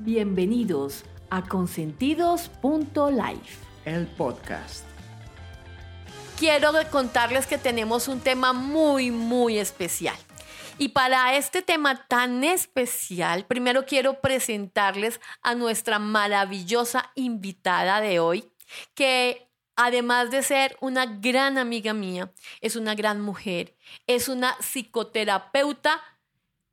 Bienvenidos a consentidos.life, el podcast. Quiero contarles que tenemos un tema muy, muy especial. Y para este tema tan especial, primero quiero presentarles a nuestra maravillosa invitada de hoy, que además de ser una gran amiga mía, es una gran mujer, es una psicoterapeuta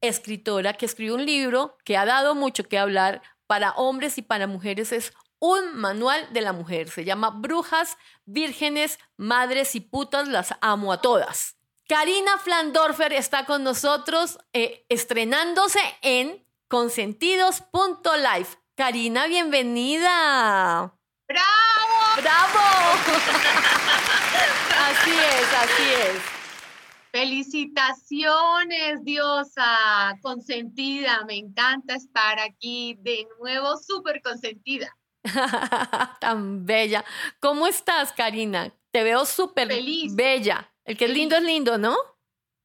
escritora que escribió un libro que ha dado mucho que hablar para hombres y para mujeres. Es un manual de la mujer. Se llama Brujas, Vírgenes, Madres y Putas. Las amo a todas. Karina Flandorfer está con nosotros eh, estrenándose en consentidos.life. Karina, bienvenida. ¡Bravo! ¡Bravo! así es, así es. Felicitaciones, diosa consentida. Me encanta estar aquí de nuevo, súper consentida. Tan bella. ¿Cómo estás, Karina? Te veo súper bella. El que es lindo es lindo, ¿no?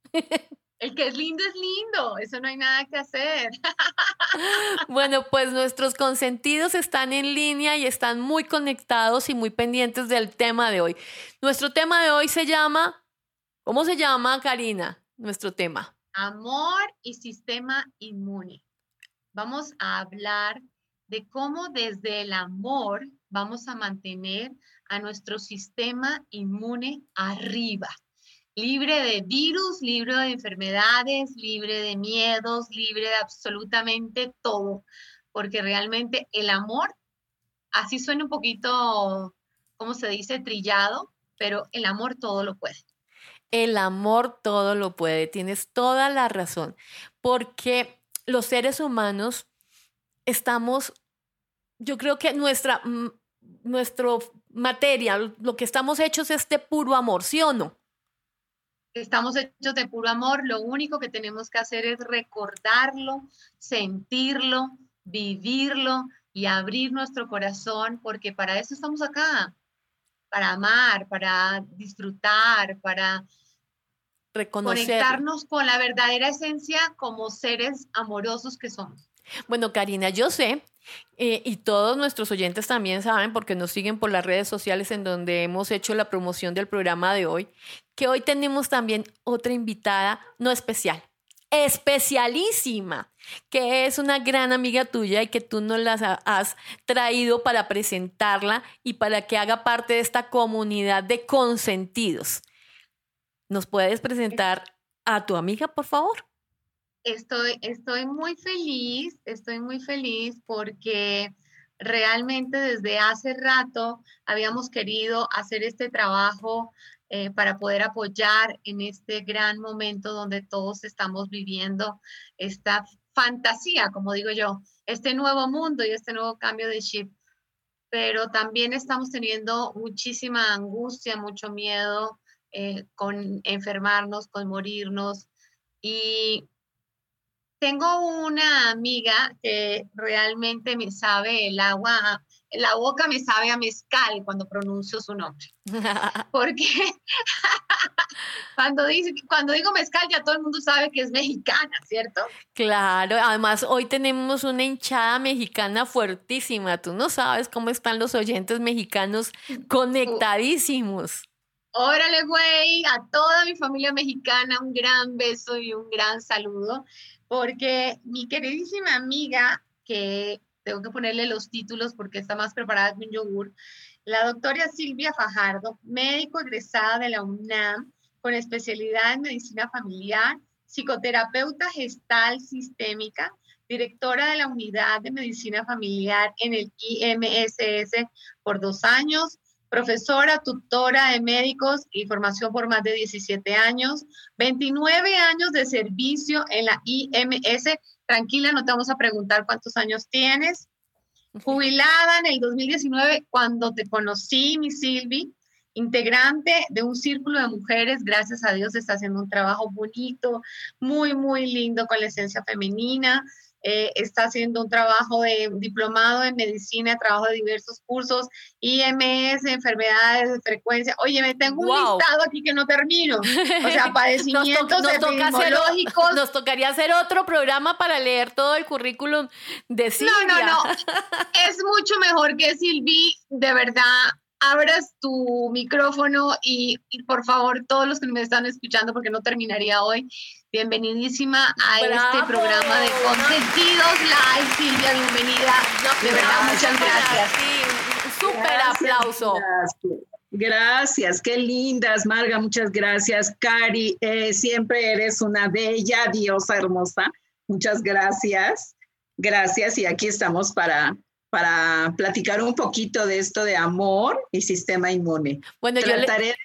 El que es lindo es lindo, eso no hay nada que hacer. Bueno, pues nuestros consentidos están en línea y están muy conectados y muy pendientes del tema de hoy. Nuestro tema de hoy se llama ¿Cómo se llama, Karina, nuestro tema? Amor y sistema inmune. Vamos a hablar de cómo desde el amor vamos a mantener a nuestro sistema inmune arriba, libre de virus, libre de enfermedades, libre de miedos, libre de absolutamente todo, porque realmente el amor, así suena un poquito, ¿cómo se dice?, trillado, pero el amor todo lo puede. El amor todo lo puede, tienes toda la razón, porque los seres humanos estamos, yo creo que nuestra, nuestro materia, lo que estamos hechos es de puro amor, ¿sí o no? Estamos hechos de puro amor, lo único que tenemos que hacer es recordarlo, sentirlo, vivirlo y abrir nuestro corazón, porque para eso estamos acá, para amar, para disfrutar, para Reconocer. conectarnos con la verdadera esencia como seres amorosos que somos. Bueno, Karina, yo sé, eh, y todos nuestros oyentes también saben, porque nos siguen por las redes sociales en donde hemos hecho la promoción del programa de hoy, que hoy tenemos también otra invitada, no especial, especialísima, que es una gran amiga tuya y que tú nos la has traído para presentarla y para que haga parte de esta comunidad de consentidos. ¿Nos puedes presentar a tu amiga, por favor? Estoy, estoy muy feliz, estoy muy feliz porque realmente desde hace rato habíamos querido hacer este trabajo eh, para poder apoyar en este gran momento donde todos estamos viviendo esta fantasía, como digo yo, este nuevo mundo y este nuevo cambio de chip. Pero también estamos teniendo muchísima angustia, mucho miedo eh, con enfermarnos, con morirnos. Y tengo una amiga que realmente me sabe el agua, la boca me sabe a mezcal cuando pronuncio su nombre. Porque cuando, dice, cuando digo mezcal ya todo el mundo sabe que es mexicana, ¿cierto? Claro, además hoy tenemos una hinchada mexicana fuertísima. Tú no sabes cómo están los oyentes mexicanos conectadísimos. Órale, güey, a toda mi familia mexicana un gran beso y un gran saludo porque mi queridísima amiga, que tengo que ponerle los títulos porque está más preparada que un yogur, la doctora Silvia Fajardo, médico egresada de la UNAM con especialidad en medicina familiar, psicoterapeuta gestal sistémica, directora de la unidad de medicina familiar en el IMSS por dos años, profesora, tutora de médicos y formación por más de 17 años, 29 años de servicio en la IMS. Tranquila, no te vamos a preguntar cuántos años tienes. Jubilada en el 2019 cuando te conocí, mi Silvi, integrante de un círculo de mujeres, gracias a Dios está haciendo un trabajo bonito, muy, muy lindo con la esencia femenina. Eh, está haciendo un trabajo de diplomado en medicina, trabajo de diversos cursos, IMS, enfermedades de frecuencia. Oye, me tengo un listado aquí que no termino. O sea, padecimientos nos epidemiológicos. nos tocaría hacer otro programa para leer todo el currículum de Silvia. No, no, no. es mucho mejor que Silvi, de verdad abras tu micrófono y, por favor, todos los que me están escuchando, porque no terminaría hoy, bienvenidísima a este programa de Consentidos Live. Silvia, bienvenida. de verdad, muchas gracias. Sí, súper aplauso. Gracias. qué lindas, Marga, muchas gracias. Cari, eh, siempre eres una bella diosa hermosa. Muchas gracias. Gracias y aquí estamos para para platicar un poquito de esto de amor y sistema inmune. Bueno, Trataré de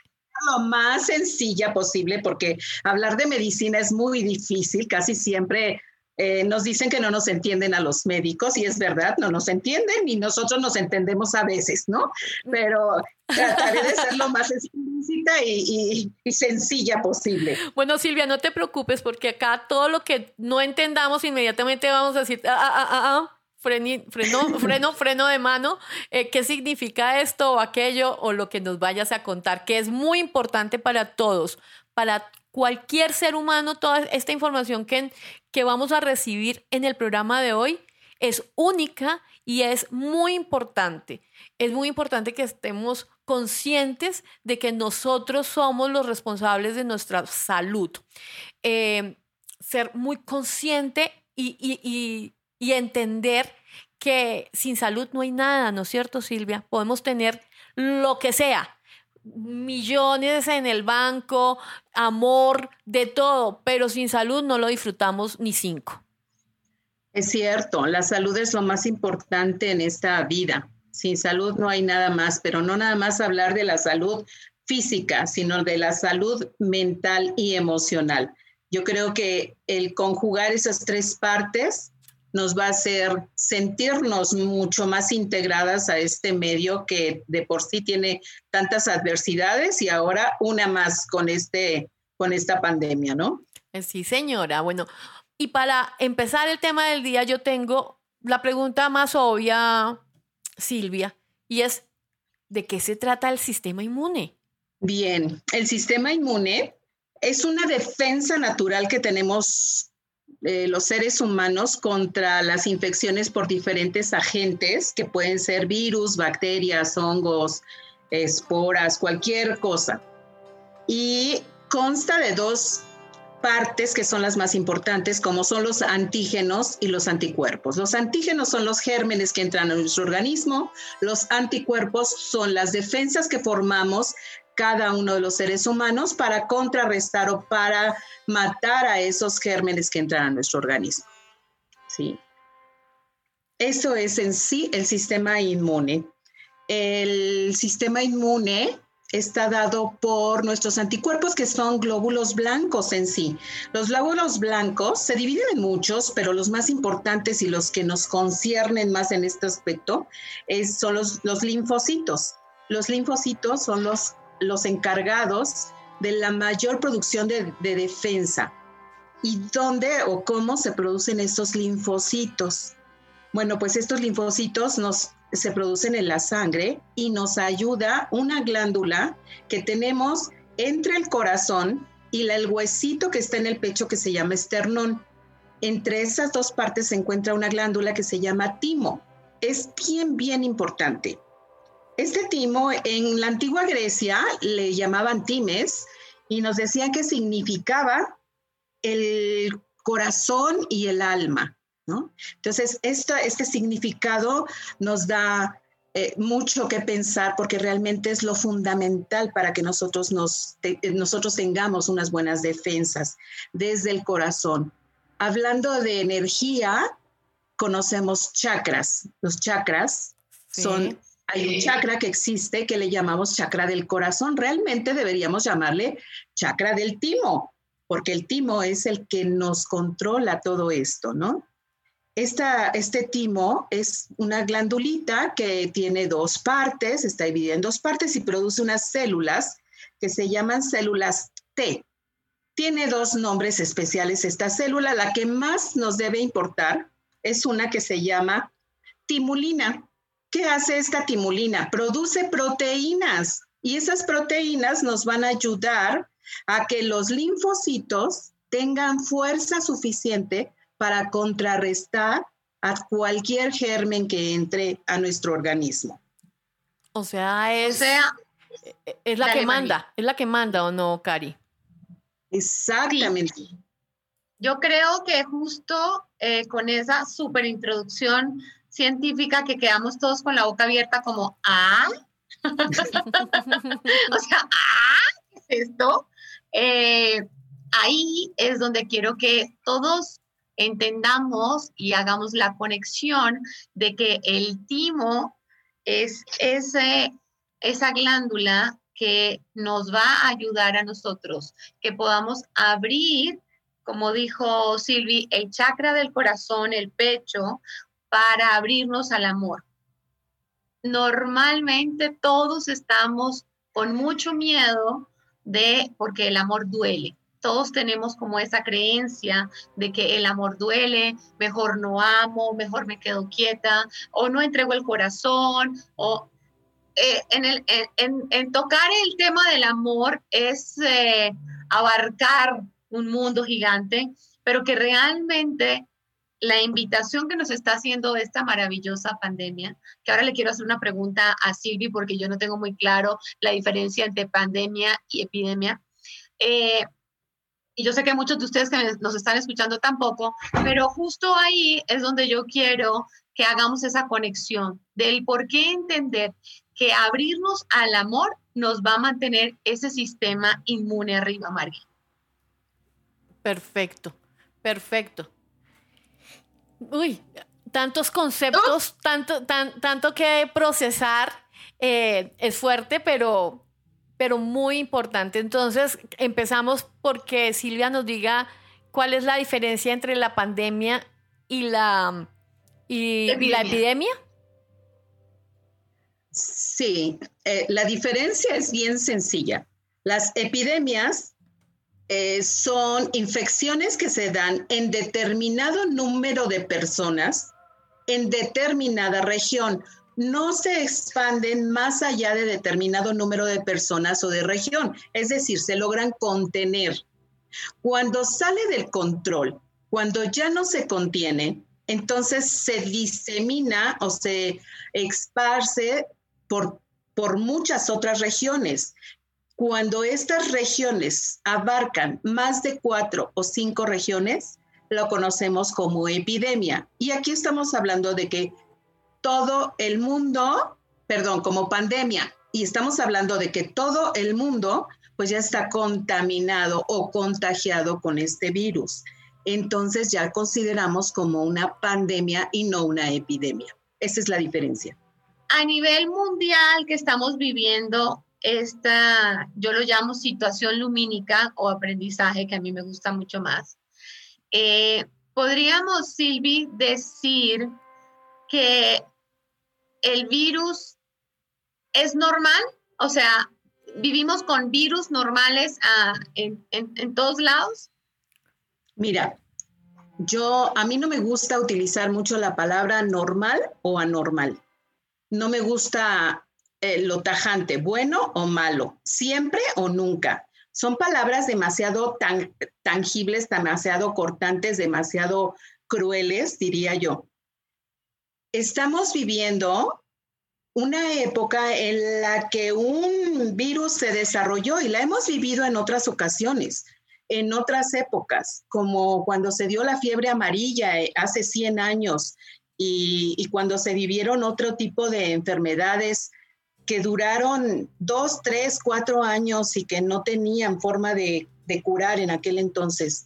lo más sencilla posible porque hablar de medicina es muy difícil, casi siempre eh, nos dicen que no nos entienden a los médicos y es verdad, no nos entienden y nosotros nos entendemos a veces, ¿no? Pero trataré de ser lo más explícita y, y, sencilla posible. Bueno, Silvia, no te preocupes porque acá todo lo que no entendamos inmediatamente vamos a decir, ah, ah, ah, ah, freno, freno, freno de mano, eh, qué significa esto o aquello o lo que nos vayas a contar, que es muy importante para todos, para cualquier ser humano, toda esta información que, que vamos a recibir en el programa de hoy es única y es muy importante. Es muy importante que estemos conscientes de que nosotros somos los responsables de nuestra salud. Eh, ser muy consciente y y entender que sin salud no hay nada, ¿no es cierto, Silvia? Podemos tener lo que sea, millones en el banco, amor, de todo, pero sin salud no lo disfrutamos ni cinco. Es cierto, la salud es lo más importante en esta vida. Sin salud no hay nada más, pero no nada más hablar de la salud física, sino de la salud mental y emocional. Yo creo que el conjugar esas tres partes nos va a hacer sentirnos mucho más integradas a este medio que de por sí tiene tantas adversidades y ahora una más con, este, con esta pandemia, ¿no? Sí, señora. Bueno, y para empezar el tema del día, yo tengo la pregunta más obvia, Silvia, y es, ¿de qué se trata el sistema inmune? Bien, el sistema inmune es una defensa natural que tenemos eh, los seres humanos contra las infecciones por diferentes agentes, que pueden ser virus, bacterias, hongos, esporas, cualquier cosa. Y consta de dos partes que son las más importantes, como son los antígenos y los anticuerpos. Los antígenos son los gérmenes que entran a nuestro organismo, los anticuerpos son las defensas que formamos cada uno de los seres humanos para contrarrestar o para matar a esos gérmenes que entran a nuestro organismo. ¿Sí? Eso es en sí el sistema inmune. El sistema inmune está dado por nuestros anticuerpos que son glóbulos blancos en sí. Los glóbulos blancos se dividen en muchos, pero los más importantes y los que nos conciernen más en este aspecto son los, los linfocitos. Los linfocitos son los los encargados de la mayor producción de, defensa. ¿Y dónde o cómo se producen estos linfocitos? Bueno, pues estos linfocitos nos, se producen en la sangre y nos ayuda una glándula que tenemos entre el corazón y el huesito que está en el pecho que se llama esternón. Entre esas dos partes se encuentra una glándula que se llama timo. Es bien, bien importante. Este timo en la antigua Grecia le llamaban times y nos decían que significaba el corazón y el alma, ¿no? Entonces, este significado nos da eh, mucho que pensar porque realmente es lo fundamental para que nosotros, nos, nosotros tengamos unas buenas defensas desde el corazón. Hablando de energía, conocemos chakras. Los chakras son hay un chakra que existe que le llamamos chakra del corazón. Realmente deberíamos llamarle chakra del timo, porque el timo es el que nos controla todo esto, ¿no? Esta, este timo es una glandulita que tiene dos partes, está dividida en dos partes y produce unas células que se llaman células T. Tiene dos nombres especiales esta célula. La que más nos debe importar es una que se llama timulina. ¿Qué hace esta timulina? Produce proteínas y esas proteínas nos van a ayudar a que los linfocitos tengan fuerza suficiente para contrarrestar a cualquier germen que entre a nuestro organismo. O sea, es, sea, es la que manda, es la que manda o no, Cari. Exactamente. Yo creo que justo eh, con esa super introducción científica que quedamos todos con la boca abierta como, ah, o sea, ah, ¿qué es esto? Eh, ahí es donde quiero que todos entendamos y hagamos la conexión de que el timo es ese, esa glándula que nos va a ayudar a nosotros, que podamos abrir, como dijo Silvi, el chakra del corazón, el pecho, para abrirnos al amor. Normalmente todos estamos con mucho miedo de, porque el amor duele. Todos tenemos como esa creencia de que el amor duele, mejor no amo, mejor me quedo quieta, o no entrego el corazón, o eh, en, el, en, tocar el tema del amor es eh, abarcar un mundo gigante, pero que realmente la invitación que nos está haciendo esta maravillosa pandemia, que ahora le quiero hacer una pregunta a Silvi porque yo no tengo muy claro la diferencia entre pandemia y epidemia. Eh, y yo sé que muchos de ustedes que nos están escuchando tampoco, pero justo ahí es donde yo quiero que hagamos esa conexión del por qué entender que abrirnos al amor nos va a mantener ese sistema inmune arriba, María. Perfecto, perfecto. Uy, tantos conceptos, tanto, tan, tanto que procesar. Eh, es fuerte, pero, pero muy importante. Entonces, empezamos porque Silvia nos diga cuál es la diferencia entre la pandemia y la, y, la epidemia. Sí, eh, la diferencia es bien sencilla. Las epidemias eh, son infecciones que se dan en determinado número de personas en determinada región. No se expanden más allá de determinado número de personas o de región, es decir, se logran contener. Cuando sale del control, cuando ya no se contiene, entonces se disemina o se esparce por, por muchas otras regiones. Cuando estas regiones abarcan más de cuatro o cinco regiones, lo conocemos como epidemia. Y aquí estamos hablando de que todo el mundo, perdón, como pandemia, y estamos hablando de que todo el mundo pues ya está contaminado o contagiado con este virus. Entonces ya consideramos como una pandemia y no una epidemia. Esa es la diferencia. A nivel mundial que estamos viviendo esta, yo lo llamo situación lumínica o aprendizaje, que a mí me gusta mucho más. Eh, podríamos, Silvi, decir que el virus es normal, o sea, vivimos con virus normales ah, en, en todos lados. Mira, yo, a mí no me gusta utilizar mucho la palabra normal o anormal. No me gusta eh, lo tajante, bueno o malo, siempre o nunca. Son palabras demasiado tan, tangibles, demasiado cortantes, demasiado crueles, diría yo. Estamos viviendo una época en la que un virus se desarrolló y la hemos vivido en otras ocasiones, en otras épocas, como cuando se dio la fiebre amarilla eh, hace 100 años y, y cuando se vivieron otro tipo de enfermedades que duraron dos, tres, cuatro años y que no tenían forma de, curar en aquel entonces.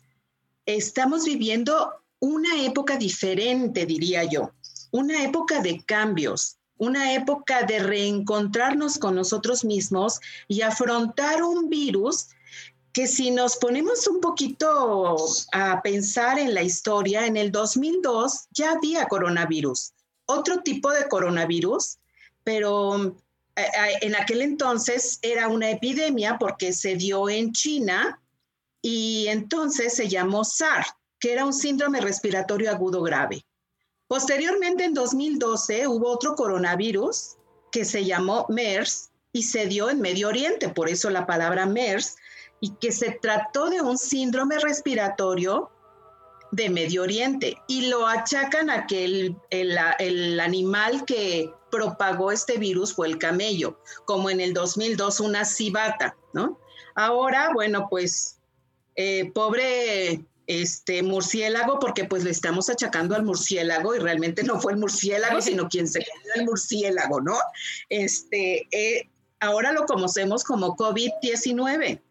Estamos viviendo una época diferente, diría yo, una época de cambios, una época de reencontrarnos con nosotros mismos y afrontar un virus que si nos ponemos un poquito a pensar en la historia, en el 2002 ya había coronavirus, otro tipo de coronavirus, pero en aquel entonces era una epidemia porque se dio en China y entonces se llamó SARS, que era un síndrome respiratorio agudo grave. Posteriormente, en 2012, hubo otro coronavirus que se llamó MERS y se dio en Medio Oriente, por eso la palabra MERS, y que se trató de un síndrome respiratorio de Medio Oriente y lo achacan a que el, el, animal que propagó este virus fue el camello, como en el 2002 una cibata, ¿no? Ahora, bueno, pues eh, pobre este murciélago, porque pues le estamos achacando al murciélago y realmente no fue el murciélago, sino quien se quedó el murciélago, ¿no? Este, eh, ahora lo conocemos como COVID-19.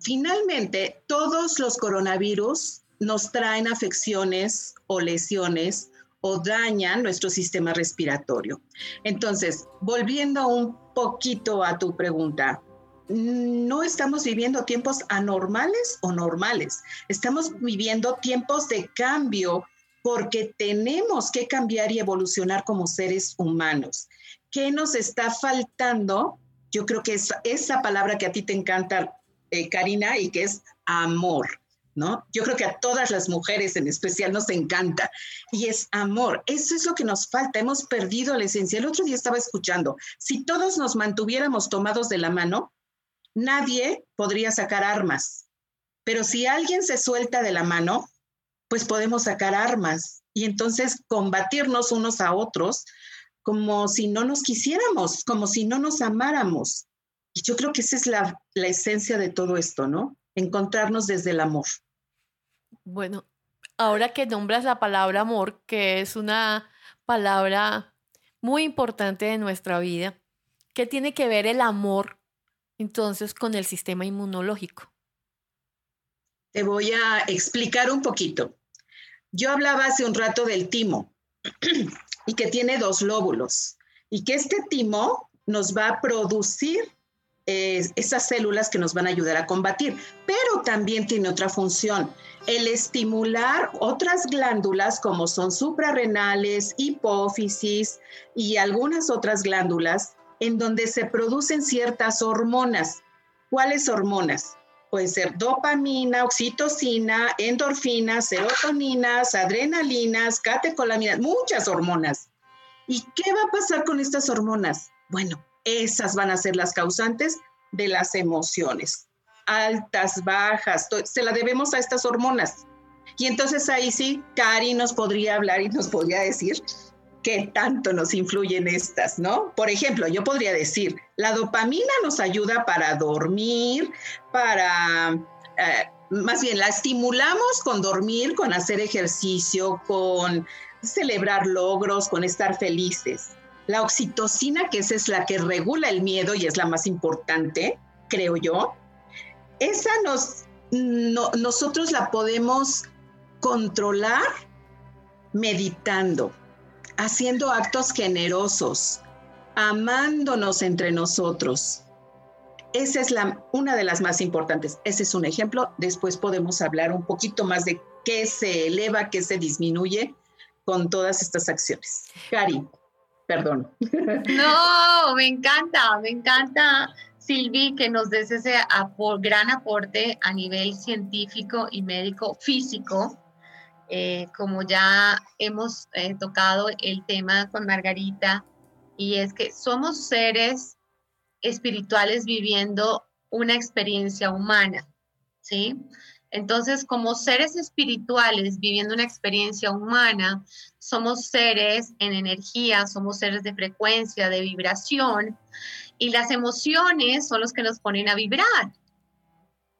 Finalmente, todos los coronavirus nos traen afecciones o lesiones o dañan nuestro sistema respiratorio. Entonces, volviendo un poquito a tu pregunta, no estamos viviendo tiempos anormales o normales, estamos viviendo tiempos de cambio porque tenemos que cambiar y evolucionar como seres humanos. ¿Qué nos está faltando? Yo creo que es esa palabra que a ti te encanta, eh, Karina, y que es amor. ¿No? Yo creo que a todas las mujeres en especial nos encanta y es amor. Eso es lo que nos falta. Hemos perdido la esencia. El otro día estaba escuchando, si todos nos mantuviéramos tomados de la mano, nadie podría sacar armas. Pero si alguien se suelta de la mano, pues podemos sacar armas y entonces combatirnos unos a otros como si no nos quisiéramos, como si no nos amáramos. Y yo creo que esa es la, la esencia de todo esto, ¿no? Encontrarnos desde el amor. Bueno, ahora que nombras la palabra amor, que es una palabra muy importante de nuestra vida, ¿qué tiene que ver el amor entonces con el sistema inmunológico? Te voy a explicar un poquito. Yo hablaba hace un rato del timo y que tiene dos lóbulos y que este timo nos va a producir esas células que nos van a ayudar a combatir, pero también tiene otra función, el estimular otras glándulas como son suprarrenales, hipófisis y algunas otras glándulas en donde se producen ciertas hormonas. ¿Cuáles hormonas? Pueden ser dopamina, oxitocina, endorfinas, serotoninas, adrenalinas, catecolaminas, muchas hormonas. ¿Y qué va a pasar con estas hormonas? Bueno, esas van a ser las causantes de las emociones. Altas, bajas, se la debemos a estas hormonas. Y entonces ahí sí, Cari nos podría hablar y nos podría decir qué tanto nos influyen estas, ¿no? Por ejemplo, yo podría decir, la dopamina nos ayuda para dormir, para, eh, más bien, la estimulamos con dormir, con hacer ejercicio, con celebrar logros, con estar felices. La oxitocina, que esa es la que regula el miedo y es la más importante, creo yo, esa nos, nosotros la podemos controlar meditando haciendo actos generosos, amándonos entre nosotros. Esa es la, una de las más importantes. Ese es un ejemplo. Después podemos hablar un poquito más de qué se eleva, qué se disminuye con todas estas acciones. Cari, perdón. No, me encanta, me encanta, Silvi, que nos des ese gran aporte a nivel científico y médico físico eh, como ya hemos eh, tocado el tema con Margarita, y es que somos seres espirituales viviendo una experiencia humana, ¿sí? Entonces, como seres espirituales viviendo una experiencia humana, somos seres en energía, somos seres de frecuencia, de vibración, y las emociones son los que nos ponen a vibrar.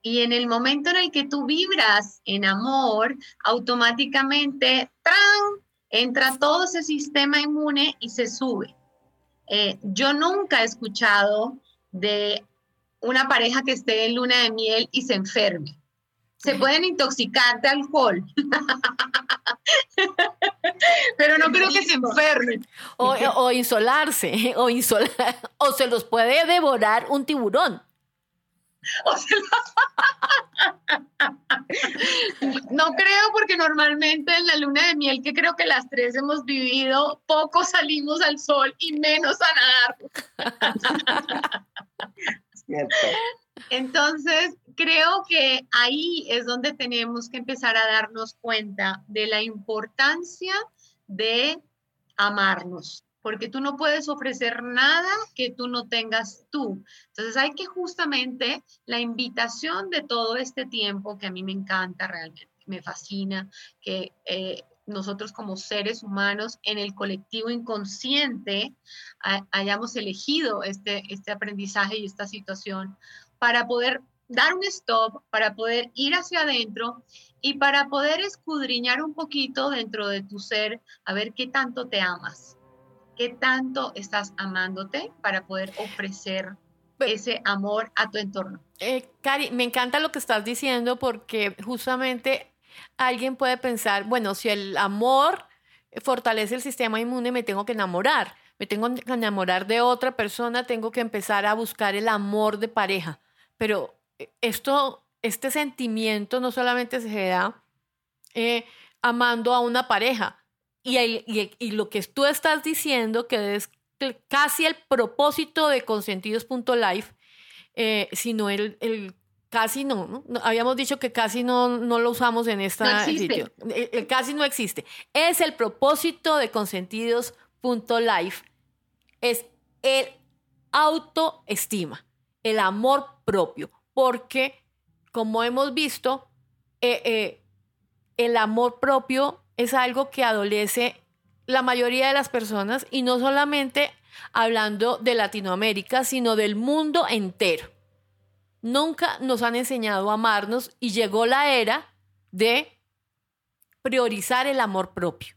Y en el momento en el que tú vibras en amor, automáticamente ¡tran! entra todo ese sistema inmune y se sube. Eh, yo nunca he escuchado de una pareja que esté en luna de miel y se enferme. Se pueden intoxicar de alcohol, pero no creo que se enfermen. O, insolarse, o, o se los puede devorar un tiburón. no creo porque normalmente en la luna de miel que creo que las tres hemos vivido, poco salimos al sol y menos a nadar. Entonces, creo que ahí es donde tenemos que empezar a darnos cuenta de la importancia de amarnos, porque tú no puedes ofrecer nada que tú no tengas tú. Entonces hay que justamente la invitación de todo este tiempo que a mí me encanta realmente, me fascina, que eh, nosotros como seres humanos en el colectivo inconsciente hayamos elegido este, este aprendizaje y esta situación para poder dar un stop, para poder ir hacia adentro y para poder escudriñar un poquito dentro de tu ser, a ver qué tanto te amas, qué tanto estás amándote para poder ofrecer ese amor a tu entorno. Eh, Cari, me encanta lo que estás diciendo porque justamente alguien puede pensar, bueno, si el amor fortalece el sistema inmune, me tengo que enamorar. Me tengo que enamorar de otra persona, tengo que empezar a buscar el amor de pareja. Pero esto, este sentimiento no solamente se da eh, amando a una pareja. Y, y, lo que tú estás diciendo, que es casi el propósito de Consentidos.life, eh, sino el, el casi no, no, Habíamos dicho que casi no, no lo usamos en esta sitio. El, casi no existe. Es el propósito de consentidos.life. Es el autoestima, el amor propio. Porque, como hemos visto, eh, eh, el amor propio es algo que adolece la mayoría de las personas y no solamente hablando de Latinoamérica, sino del mundo entero. Nunca nos han enseñado a amarnos y llegó la era de priorizar el amor propio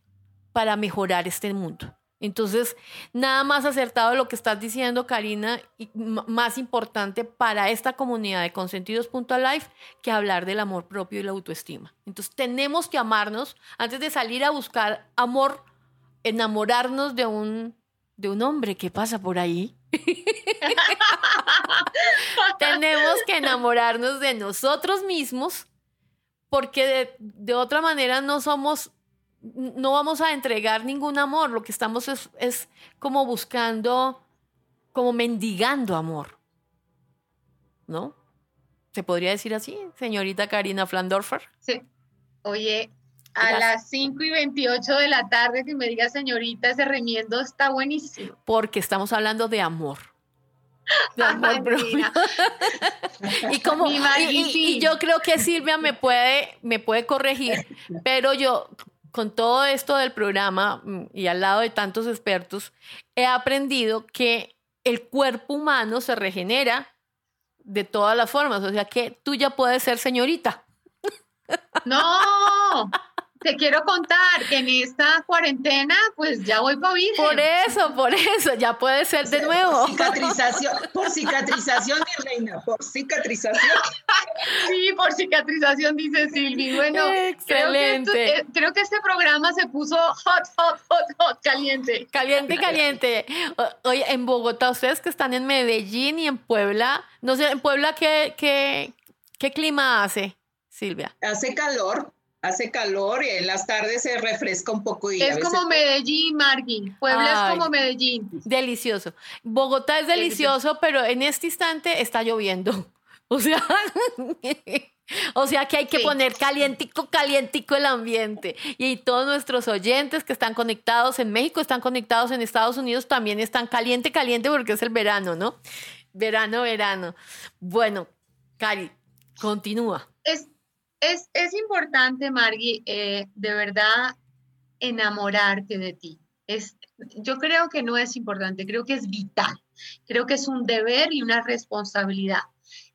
para mejorar este mundo. Entonces, nada más acertado lo que estás diciendo, Karina, y más importante para esta comunidad de consentidos.life que hablar del amor propio y la autoestima. Entonces, tenemos que amarnos antes de salir a buscar amor, enamorarnos de un, de un hombre que pasa por ahí. Tenemos que enamorarnos de nosotros mismos porque de, otra manera no somos, no vamos a entregar ningún amor. Lo que estamos es, es como buscando, como mendigando amor. ¿No? ¿Se podría decir así, señorita Karina Flandorfer? Sí. Oye, a las 5 y 28 de la tarde que me diga señorita, ese remiendo está buenísimo. Porque estamos hablando de amor. De amor propio. y como y, yo creo que Silvia me puede, me puede corregir, pero yo con todo esto del programa mm, y al lado de tantos expertos, he aprendido que el cuerpo humano se regenera de todas las formas. O sea que tú ya puedes ser señorita. No, te quiero contar que en esta cuarentena, pues ya voy para vivir. Por eso, por eso, ya puede ser de nuevo. Por cicatrización, por cicatrización, mi reina, por cicatrización. Sí, por cicatrización, dice Silvi. Bueno, excelente. Creo que, creo que, este programa se puso hot, hot, hot, hot, caliente. Caliente, caliente. Oye, en Bogotá, ustedes que están en Medellín y en Puebla, no sé, en Puebla, ¿qué, qué, qué clima hace, Silvia? Hace calor hace calor y en las tardes se refresca un poco. Y es como Medellín, Margui. Puebla es como Medellín. Delicioso. Bogotá es delicioso, pero en este instante está lloviendo. O sea, o sea que hay que poner calientico, calientico el ambiente. Y todos nuestros oyentes que están conectados en México, están conectados en Estados Unidos, también están caliente, caliente porque es el verano, ¿no? Verano, verano. Bueno, Cari, continúa. Es, es, importante, Margie, eh, de verdad enamorarte de ti. Es, yo creo que no es importante, creo que es vital. Creo que es un deber y una responsabilidad.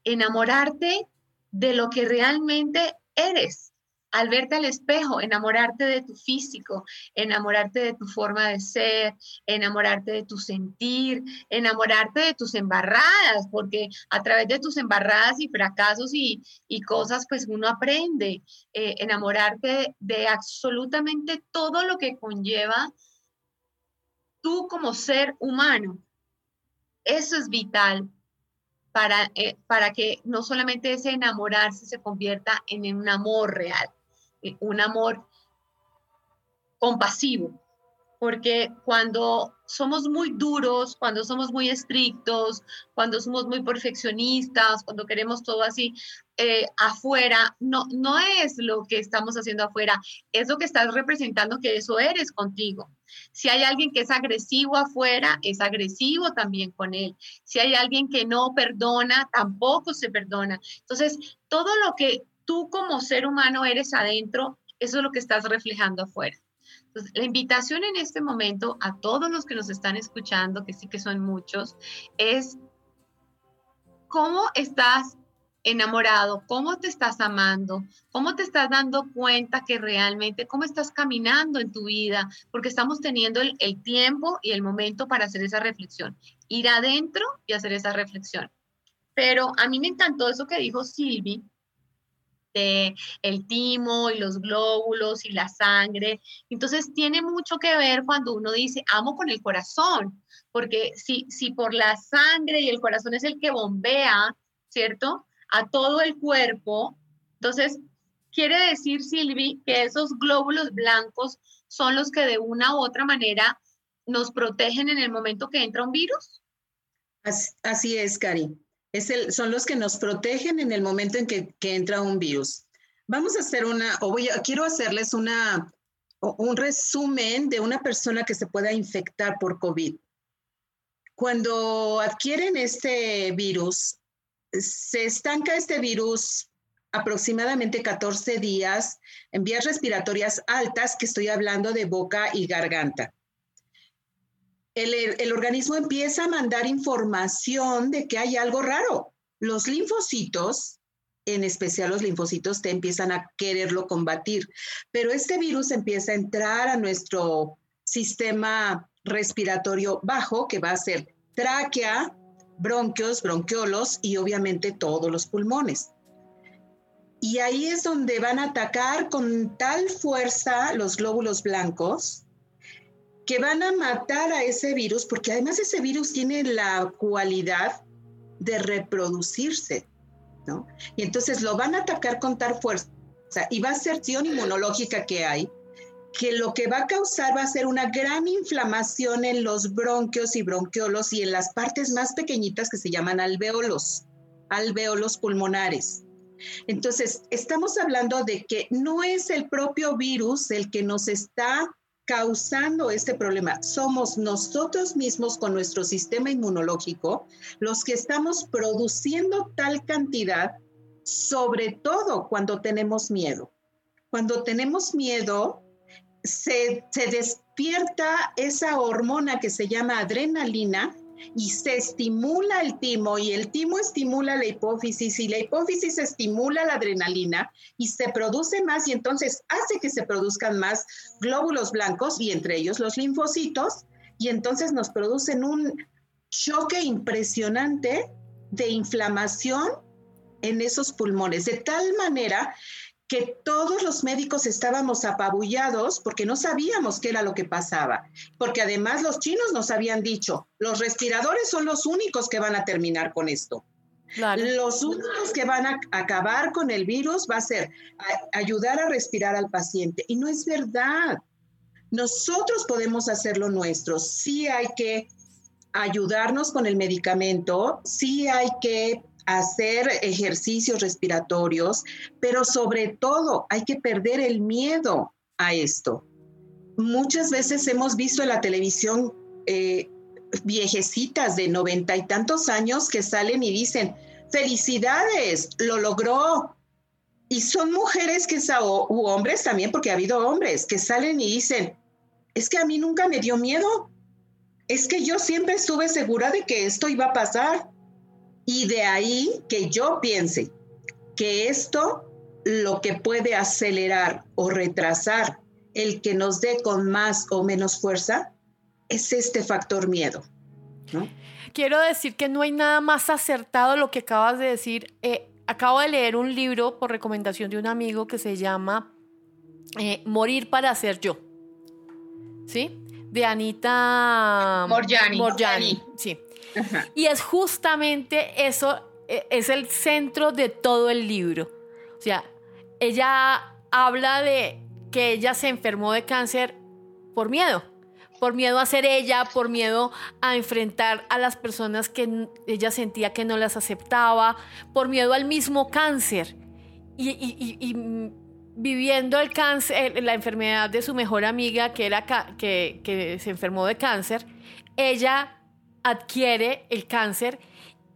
Enamorarte de lo que realmente eres al verte al espejo, enamorarte de tu físico, enamorarte de tu forma de ser, enamorarte de tu sentir, enamorarte de tus embarradas, porque a través de tus embarradas y fracasos y, cosas, pues uno aprende, eh, enamorarte de absolutamente todo lo que conlleva tú como ser humano. Eso es vital para, eh, para que no solamente ese enamorarse se convierta en un amor real un amor compasivo, porque cuando somos muy duros, cuando somos muy estrictos, cuando somos muy perfeccionistas, cuando queremos todo así eh, afuera, no, no es lo que estamos haciendo afuera, es lo que estás representando que eso eres contigo. Si hay alguien que es agresivo afuera, es agresivo también con él. Si hay alguien que no perdona, tampoco se perdona. Entonces, todo lo que tú como ser humano eres adentro, eso es lo que estás reflejando afuera. Entonces, la invitación en este momento a todos los que nos están escuchando, que sí que son muchos, es cómo estás enamorado, cómo te estás amando, cómo te estás dando cuenta que realmente, cómo estás caminando en tu vida, porque estamos teniendo el, el, tiempo y el momento para hacer esa reflexión, ir adentro y hacer esa reflexión. Pero a mí me encantó eso que dijo Silvi, el timo y los glóbulos y la sangre. Entonces tiene mucho que ver cuando uno dice amo con el corazón, porque si, si por la sangre y el corazón es el que bombea, ¿cierto? A todo el cuerpo, entonces quiere decir, Silvi, que esos glóbulos blancos son los que de una u otra manera nos protegen en el momento que entra un virus. Así, así es, son los que nos protegen en el momento en que, entra un virus. Vamos a hacer una, o voy a, quiero hacerles una, un resumen de una persona que se pueda infectar por COVID. Cuando adquieren este virus, se estanca este virus aproximadamente 14 días en vías respiratorias altas, que estoy hablando de boca y garganta el, organismo empieza a mandar información de que hay algo raro. Los linfocitos, en especial los linfocitos te empiezan a quererlo combatir, pero este virus empieza a entrar a nuestro sistema respiratorio bajo, que va a ser tráquea, bronquios, bronquiolos y obviamente todos los pulmones. Y ahí es donde van a atacar con tal fuerza los glóbulos blancos que van a matar a ese virus, porque además ese virus tiene la cualidad de reproducirse, ¿no? Y entonces lo van a atacar con tal fuerza y va a ser acción inmunológica que hay, que lo que va a causar va a ser una gran inflamación en los bronquios y bronquiolos y en las partes más pequeñitas que se llaman alveolos, alveolos pulmonares. Entonces, estamos hablando de que no es el propio virus el que nos está causando este problema. Somos nosotros mismos con nuestro sistema inmunológico los que estamos produciendo tal cantidad, sobre todo cuando tenemos miedo. Cuando tenemos miedo, se, se despierta esa hormona que se llama adrenalina y se estimula el timo y el timo estimula la hipófisis y la hipófisis estimula la adrenalina y se produce más y entonces hace que se produzcan más glóbulos blancos y entre ellos los linfocitos y entonces nos producen un choque impresionante de inflamación en esos pulmones, de tal manera que todos los médicos estábamos apabullados porque no sabíamos qué era lo que pasaba, porque además los chinos nos habían dicho, los respiradores son los únicos que van a terminar con esto. Los únicos que van a acabar con el virus va a ser ayudar a respirar al paciente. Y no es verdad. Nosotros podemos hacer lo nuestro. Sí hay que ayudarnos con el medicamento, sí hay que hacer ejercicios respiratorios, pero sobre todo hay que perder el miedo a esto. Muchas veces hemos visto en la televisión eh, viejecitas de noventa y tantos años que salen y dicen, felicidades, lo logró. Y son mujeres que, u hombres también, porque ha habido hombres que salen y dicen, es que a mí nunca me dio miedo, es que yo siempre estuve segura de que esto iba a pasar. Y de ahí que yo piense que esto lo que puede acelerar o retrasar el que nos dé con más o menos fuerza es este factor miedo. Quiero decir que no hay nada más acertado lo que acabas de decir. Eh, acabo de leer un libro por recomendación de un amigo que se llama eh, Morir para ser yo. ¿Sí? De Anita Morjani. Morjani. Sí. Y es justamente eso, e, es el centro de todo el libro. O sea, ella habla de que ella se enfermó de cáncer por miedo, por miedo a ser ella, por miedo a enfrentar a las personas que ella sentía que no las aceptaba, por miedo al mismo cáncer. Y, viviendo el cáncer, la enfermedad de su mejor amiga, que, era que, que se enfermó de cáncer, ella adquiere el cáncer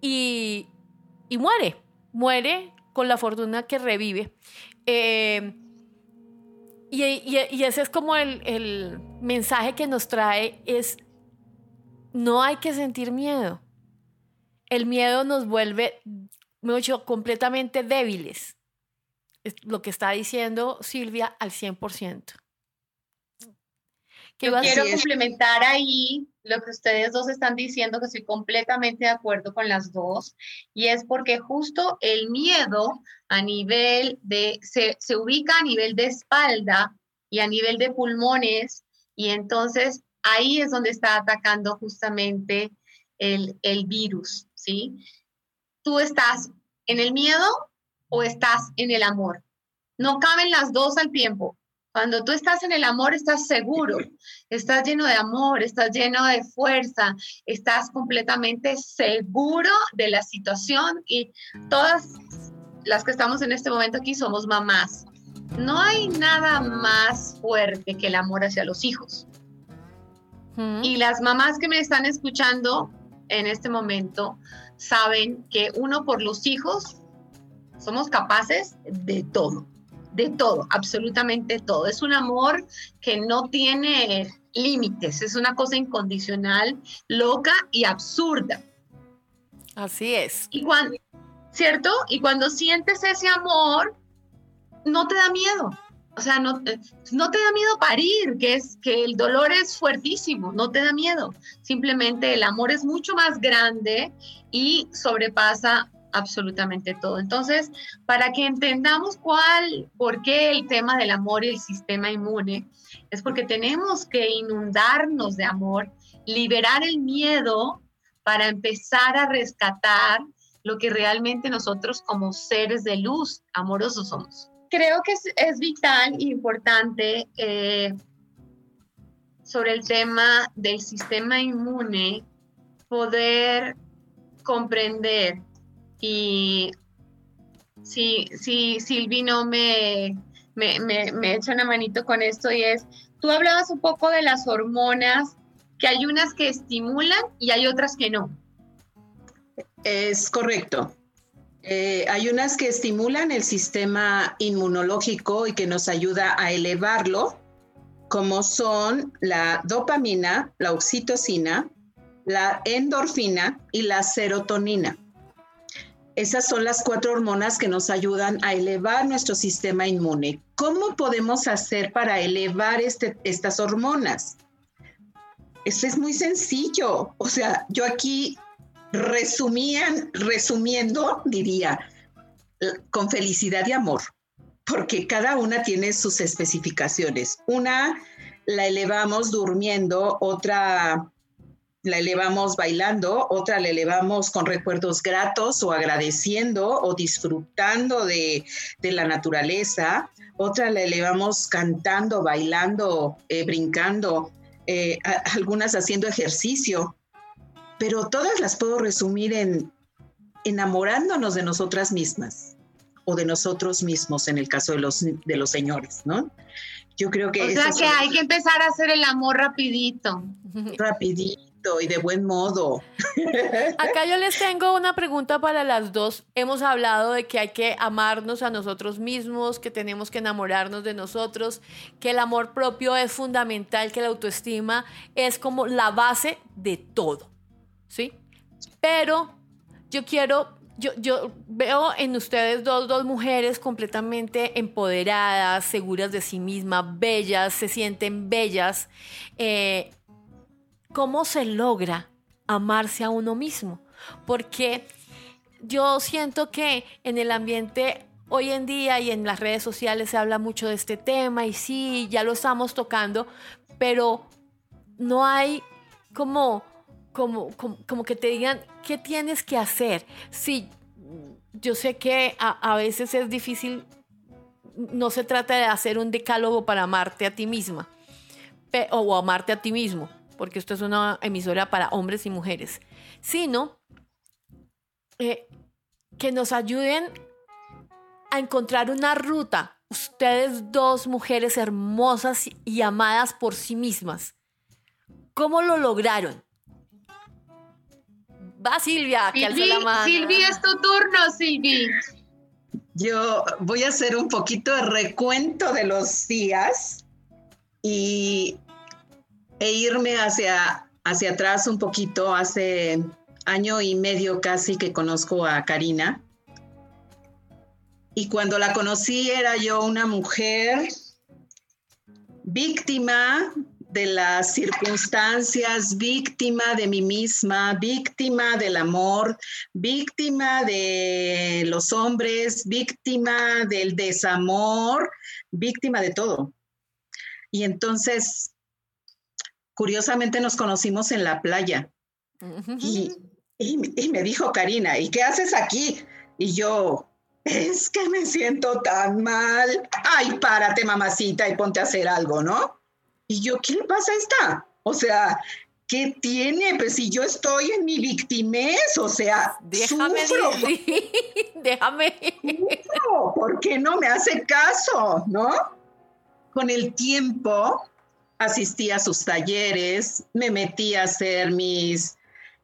y, muere, muere con la fortuna que revive. Eh, y, ese es como el, mensaje que nos trae, es no hay que sentir miedo. El miedo nos vuelve mucho, completamente débiles. Es lo que está diciendo Silvia al 100%. Yo quiero complementar ahí lo que ustedes dos están diciendo, que estoy completamente de acuerdo con las dos, y es porque justo el miedo a nivel de, se, se ubica a nivel de espalda y a nivel de pulmones, y entonces ahí es donde está atacando justamente el, el virus, ¿sí? Tú estás en el miedo o estás en el amor. No caben las dos al tiempo. Cuando tú estás en el amor, estás seguro, estás lleno de amor, estás lleno de fuerza, estás completamente seguro de la situación y todas las que estamos en este momento aquí somos mamás. No hay nada más fuerte que el amor hacia los hijos. Y las mamás que me están escuchando en este momento saben que uno por los hijos somos capaces de todo de todo, absolutamente todo. Es un amor que no tiene límites, es una cosa incondicional, loca y absurda. Así es. Y cuando, ¿cierto? Y cuando sientes ese amor, no te da miedo. O sea, no, no te da miedo parir, que es que el dolor es fuertísimo, no te da miedo. Simplemente el amor es mucho más grande y sobrepasa absolutamente todo. Entonces, para que entendamos cuál, por qué el tema del amor y el sistema inmune, es porque tenemos que inundarnos de amor, liberar el miedo para empezar a rescatar lo que realmente nosotros como seres de luz amorosos somos. Creo que es, vital e importante eh, sobre el tema del sistema inmune poder comprender y si, si Silvi no me, me, me, echa una manito con esto y es, tú hablabas un poco de las hormonas, que hay unas que estimulan y hay otras que no. Es correcto. Eh, hay unas que estimulan el sistema inmunológico y que nos ayuda a elevarlo, como son la dopamina, la oxitocina, la endorfina y la serotonina. Esas son las cuatro hormonas que nos ayudan a elevar nuestro sistema inmune. ¿Cómo podemos hacer para elevar este, estas hormonas? Eso es muy sencillo. O sea, yo aquí resumían, resumiendo, diría, con felicidad y amor, porque cada una tiene sus especificaciones. Una la elevamos durmiendo, otra la elevamos bailando, otra la elevamos con recuerdos gratos o agradeciendo o disfrutando de, la naturaleza, otra la elevamos cantando, bailando, eh, brincando, eh, algunas haciendo ejercicio, pero todas las puedo resumir en enamorándonos de nosotras mismas o de nosotros mismos en el caso de los, de los señores, ¿no? Yo creo que... O sea que hay que empezar a hacer el amor rapidito. Rapidito y de buen modo. Acá yo les tengo una pregunta para las dos. Hemos hablado de que hay que amarnos a nosotros mismos, que tenemos que enamorarnos de nosotros, que el amor propio es fundamental, que la autoestima es como la base de todo. ¿Sí? Pero yo quiero yo, yo, veo en ustedes dos, dos mujeres completamente empoderadas, seguras de sí mismas, bellas, se sienten bellas. Eh, ¿Cómo se logra amarse a uno mismo? Porque yo siento que en el ambiente hoy en día y en las redes sociales se habla mucho de este tema y sí, ya lo estamos tocando, pero no hay como, como, como, que te digan qué tienes que hacer. Sí, yo sé que a, a veces es difícil, no se trata de hacer un decálogo para amarte a ti misma, o amarte a ti mismo, porque esto es una emisora para hombres y mujeres, sino eh, que nos ayuden a encontrar una ruta. Ustedes dos mujeres hermosas y amadas por sí mismas. ¿Cómo lo lograron? Va Silvia, que la mano. Silvia, es tu turno, Silvia. Yo voy a hacer un poquito de recuento de los días y, e irme hacia, hacia atrás un poquito. Hace año y medio casi que conozco a Karina. Y cuando la conocí era yo una mujer víctima de las circunstancias, víctima de mí misma, víctima del amor, víctima de los hombres, víctima del desamor, víctima de todo. Y entonces, curiosamente nos conocimos en la playa. y, y, me dijo Karina, ¿y qué haces aquí? Y yo, es que me siento tan mal. Ay, párate, mamacita, y ponte a hacer algo, ¿no? Y yo, ¿qué le pasa a esta? O sea, ¿qué tiene? Pues si yo estoy en mi victimez, o sea, déjame, sufro. déjame. ¿Por qué no me hace caso? ¿No? Con el tiempo asistí a sus talleres, me metí a hacer mis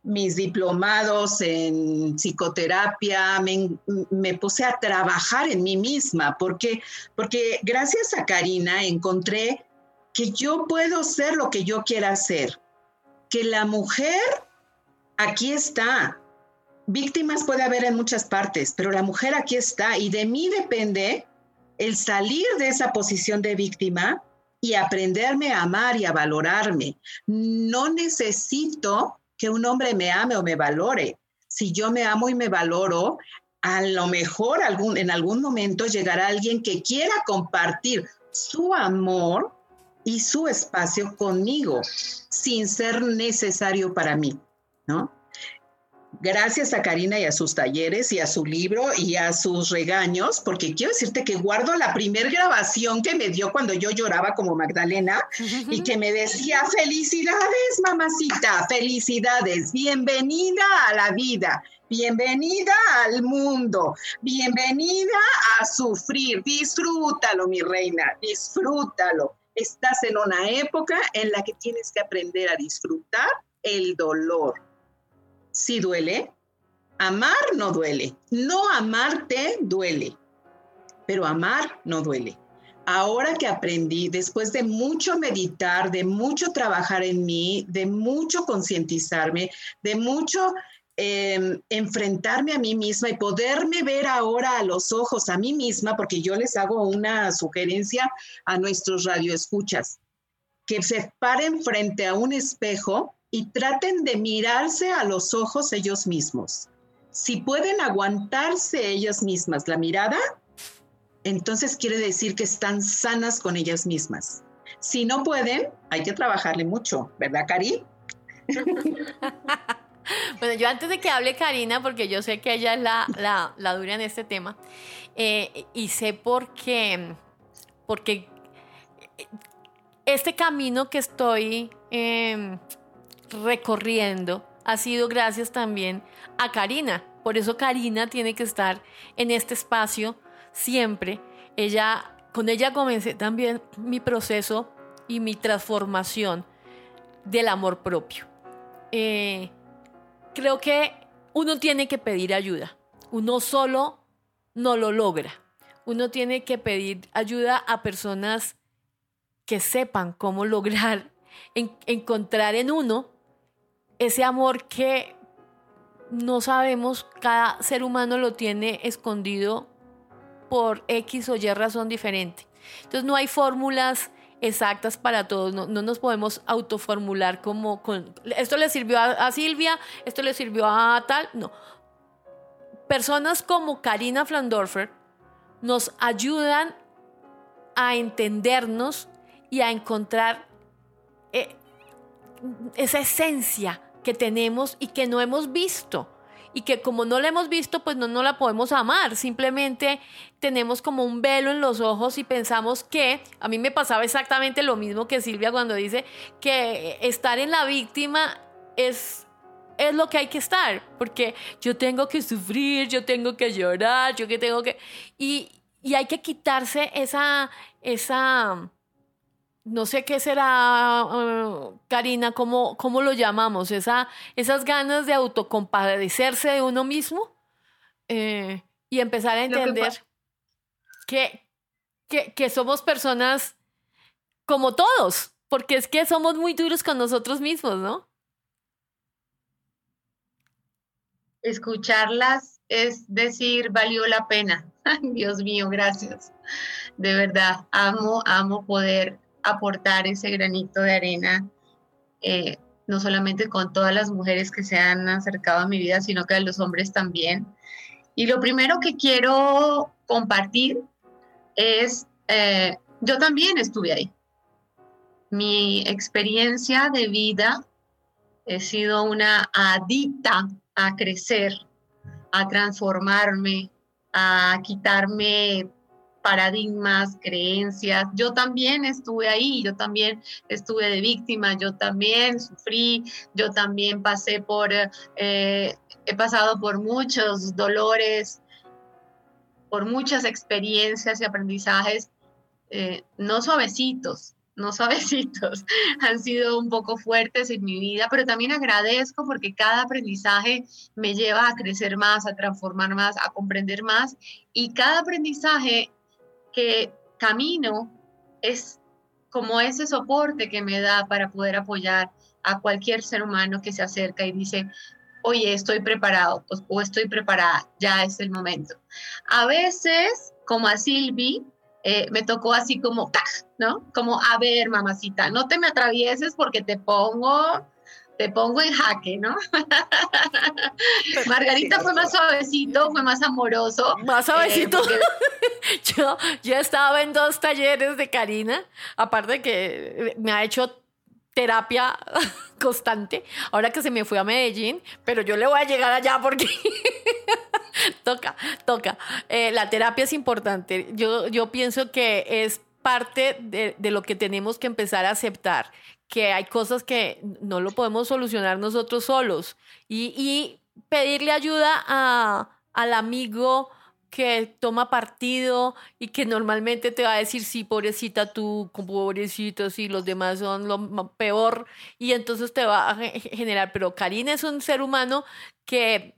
mis diplomados en psicoterapia, me, puse a trabajar en mí misma, porque, porque gracias a Karina encontré que yo puedo ser lo que yo quiera hacer, que la mujer aquí está. Víctimas puede haber en muchas partes, pero la mujer aquí está y de mí depende el salir de esa posición de víctima y aprenderme a amar y a valorarme. No necesito que un hombre me ame o me valore. Si yo me amo y me valoro, a lo mejor en algún momento llegará alguien que quiera compartir su amor y su espacio conmigo sin ser necesario para mí, ¿no? Gracias a Karina y a sus talleres y a su libro y a sus regaños, porque quiero decirte que guardo la primer grabación que me dio cuando yo lloraba como Magdalena y que me decía, felicidades, mamacita, felicidades, bienvenida a la vida. Bienvenida al mundo, bienvenida a sufrir, disfrútalo, mi reina, disfrútalo. Estás en una época en la que tienes que aprender a disfrutar el dolor sí duele. Amar no duele. No amarte duele. Pero amar no duele. Ahora que aprendí, después de mucho meditar, de mucho trabajar en mí, de mucho concientizarme, de mucho em, enfrentarme a mí misma y poderme ver ahora a los ojos a mí misma, porque yo les hago una sugerencia a nuestros radioescuchas, que se paren frente a un espejo y traten de mirarse a los ojos ellos mismos. Si pueden aguantarse ellas mismas la mirada, entonces quiere decir que están sanas con ellas mismas. Si no pueden, hay que trabajarle mucho, ¿verdad, Cari? bueno, yo antes de que hable Karina, porque yo sé que ella es la, la, dura en este tema, eh, y sé por qué, porque este camino que estoy em, recorriendo ha sido gracias también a Karina. Por eso Karina tiene que estar en este espacio siempre. Ella, con ella comencé también mi proceso y mi transformación del amor propio. Eh, creo que uno tiene que pedir ayuda. Uno solo no lo logra. Uno tiene que pedir ayuda a personas que sepan cómo lograr encontrar en uno ese amor que no sabemos, cada ser humano lo tiene escondido por X o Y razón diferente. Entonces no hay fórmulas exactas para todos, no, nos podemos autoformular como con, esto le sirvió a, Silvia, esto le sirvió a tal, no. Personas como Karina Flandorfer nos ayudan a entendernos y a encontrar eh, esa esencia que tenemos y que no hemos visto y que como no la hemos visto, pues no, no la podemos amar. Simplemente tenemos como un velo en los ojos y pensamos que, a mí me pasaba exactamente lo mismo que Silvia cuando dice que estar en la víctima es es lo que hay que estar, porque yo tengo que sufrir, yo tengo que llorar, yo que tengo que... Y, y hay que quitarse esa, esa, no sé qué será, uh, Karina, ¿cómo, ¿cómo, lo llamamos? Esa, esas ganas de autocompadecerse de uno mismo eh, y empezar a entender que, que, que, somos personas como todos, porque es que somos muy duros con nosotros mismos, ¿no? Escucharlas es decir, valió la pena. Dios mío, gracias. De verdad, amo, amo poder aportar ese granito de arena, eh, no solamente con todas las mujeres que se han acercado a mi vida, sino que a los hombres también. Y lo primero que quiero compartir es, eh, yo también estuve ahí. Mi experiencia de vida he sido una adicta a crecer, a transformarme, a quitarme paradigmas, creencias. Yo también estuve ahí, yo también estuve de víctima, yo también sufrí, yo también pasé por, eh, he pasado por muchos dolores, por muchas experiencias y aprendizajes, eh, no suavecitos, no suavecitos, han sido un poco fuertes en mi vida, pero también agradezco porque cada aprendizaje me lleva a crecer más, a transformar más, a comprender más y cada aprendizaje que camino es como ese soporte que me da para poder apoyar a cualquier ser humano que se acerca y dice, oye, estoy preparado o estoy preparada, ya es el momento. A veces, como a Silvi, eh, me tocó así como, ¿no? Como, a ver, mamacita, no te me atravieses porque te pongo, te pongo en jaque, ¿no? Margarita fue más suavecito, fue más amoroso. Más suavecito. Eh, yo, yo estaba en dos talleres de Karina, aparte que me ha hecho terapia constante, ahora que se me fue a Medellín, pero yo le voy a llegar allá porque toca, toca. Eh, la terapia es importante. Yo, yo pienso que es parte de, de, lo que tenemos que empezar a aceptar, que hay cosas que no lo podemos solucionar nosotros solos. Y, pedirle ayuda a, al amigo que toma partido y que normalmente te va a decir, sí, pobrecita tú, pobrecito, sí, los demás son lo peor, y entonces te va a generar, pero Karina es un ser humano que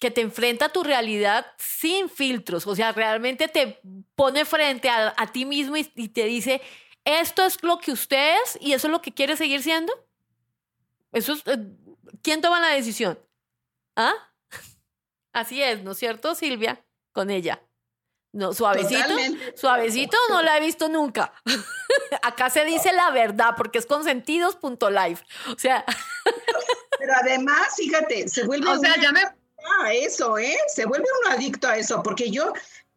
que te enfrenta a tu realidad sin filtros, o sea, realmente te pone frente a, ti mismo y, te dice, esto es lo que usted es y eso es lo que quiere seguir siendo. Eso es, eh, ¿Quién toma la decisión? ¿Ah? Así es, ¿no es cierto, Silvia? Con ella. No, suavecito, suavecito no la he visto nunca. Acá se dice la verdad porque es consentidos.live. O sea. Pero además, fíjate, se vuelve. O sea, ya me, a eso, ¿eh? Se vuelve uno adicto a eso, porque yo,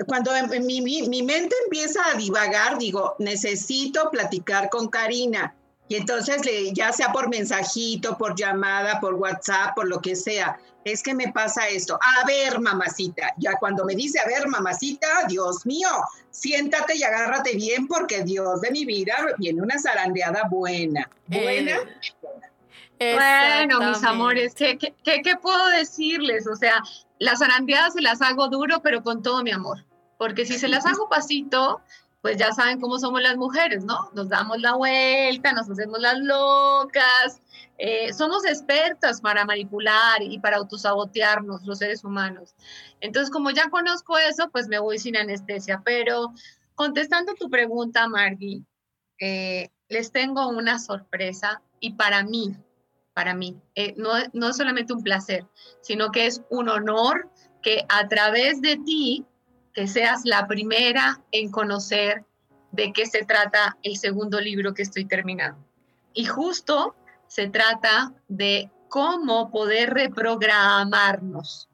cuando mi, mi, mente empieza a divagar, digo, necesito platicar con Karina. Y entonces, le, ya sea por mensajito, por llamada, por WhatsApp, por lo que sea, es que me pasa esto. A ver, mamacita, ya cuando me dice, a ver, mamacita, Dios mío, siéntate y agárrate bien porque Dios de mi vida viene una zarandeada buena. Buena. Eh, bueno, mis amores, ¿qué, qué, puedo decirles? O sea, las zarandeadas se las hago duro, pero con todo mi amor. Porque si se las hago pasito, pues ya saben cómo somos las mujeres, ¿no? Nos damos la vuelta, nos hacemos las locas. Eh, somos expertas para manipular y para autosabotearnos los seres humanos. Entonces, como ya conozco eso, pues me voy sin anestesia. Pero contestando tu pregunta, Margie, eh, les tengo una sorpresa y para mí, para mí. Eh, no, no es solamente un placer, sino que es un honor que a través de ti, que seas la primera en conocer de qué se trata el segundo libro que estoy terminando. Y justo se trata de cómo poder reprogramarnos,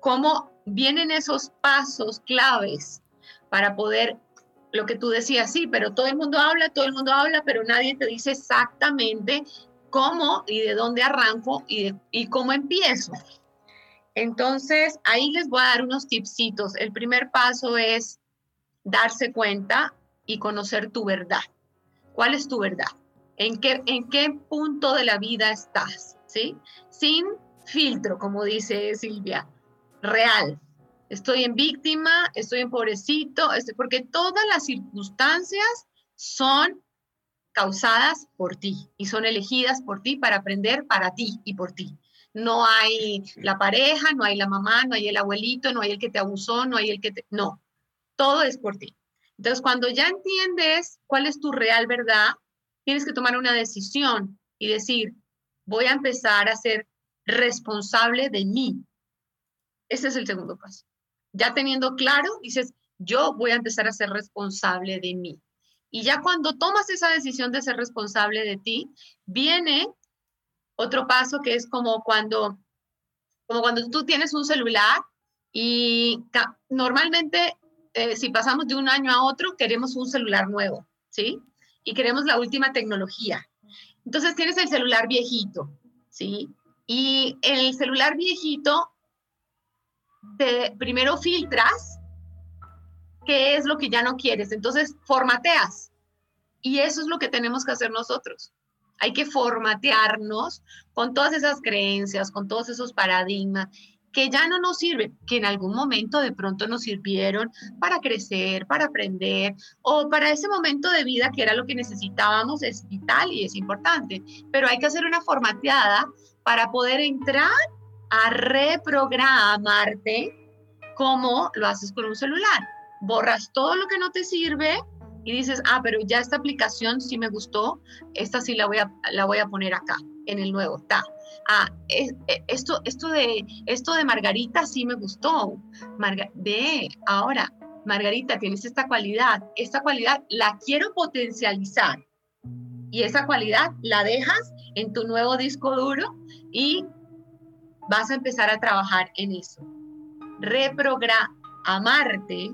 cómo vienen esos pasos claves para poder, lo que tú decías, sí, pero todo el mundo habla, todo el mundo habla, pero nadie te dice exactamente cómo y de dónde arranco y, cómo empiezo. Entonces, ahí les voy a dar unos tipsitos. El primer paso es darse cuenta y conocer tu verdad. ¿Cuál es tu verdad? ¿En qué, en qué punto de la vida estás? ¿Sí? Sin filtro, como dice Silvia, real. Estoy en víctima, estoy en pobrecito, este, porque todas las circunstancias son causadas por ti y son elegidas por ti para aprender para ti y por ti. No hay la pareja, no hay la mamá, no hay el abuelito, no hay el que te abusó, no hay el que te... No, todo es por ti. Entonces, cuando ya entiendes cuál es tu real verdad, tienes que tomar una decisión y decir, voy a empezar a ser responsable de mí. Ese es el segundo paso. Ya teniendo claro, dices, yo voy a empezar a ser responsable de mí. Y ya cuando tomas esa decisión de ser responsable de ti, viene otro paso que es como cuando, como cuando tú tienes un celular y normalmente eh, si pasamos de un año a otro, queremos un celular nuevo, ¿sí? Y queremos la última tecnología. Entonces tienes el celular viejito, ¿sí? Y el celular viejito, te, primero filtras qué es lo que ya no quieres. Entonces formateas. Y eso es lo que tenemos que hacer nosotros. Hay que formatearnos con todas esas creencias, con todos esos paradigmas que ya no nos sirven, que en algún momento de pronto nos sirvieron para crecer, para aprender o para ese momento de vida que era lo que necesitábamos, es vital y es importante. Pero hay que hacer una formateada para poder entrar a reprogramarte como lo haces con un celular. Borras todo lo que no te sirve y dices, ah, pero ya esta aplicación sí me gustó, esta sí la voy a, la voy a poner acá, en el nuevo, está. Ah, e, esto, esto, de, esto de Margarita sí me gustó. Marga, ve, ahora, Margarita, tienes esta cualidad, esta cualidad la quiero potencializar. Y esa cualidad la dejas en tu nuevo disco duro y vas a empezar a trabajar en eso. Reprogramarte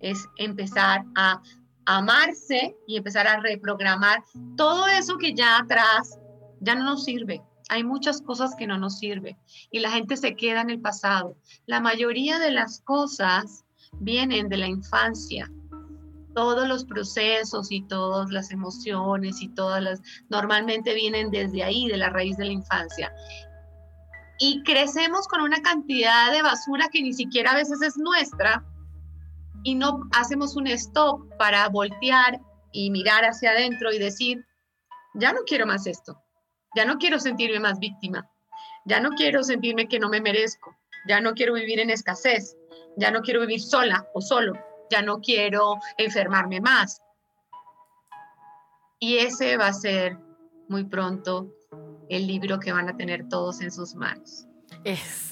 es empezar a amarse y empezar a reprogramar todo eso que ya atrás ya no nos sirve. Hay muchas cosas que no nos sirven y la gente se queda en el pasado. La mayoría de las cosas vienen de la infancia. Todos los procesos y todas las emociones y todas las normalmente vienen desde ahí, de la raíz de la infancia. Y crecemos con una cantidad de basura que ni siquiera a veces es nuestra y no hacemos un stop para voltear y mirar hacia adentro y decir, ya no quiero más esto, ya no quiero sentirme más víctima, ya no quiero sentirme que no me merezco, ya no quiero vivir en escasez, ya no quiero vivir sola o solo, ya no quiero enfermarme más. Y ese va a ser muy pronto el libro que van a tener todos en sus manos. Es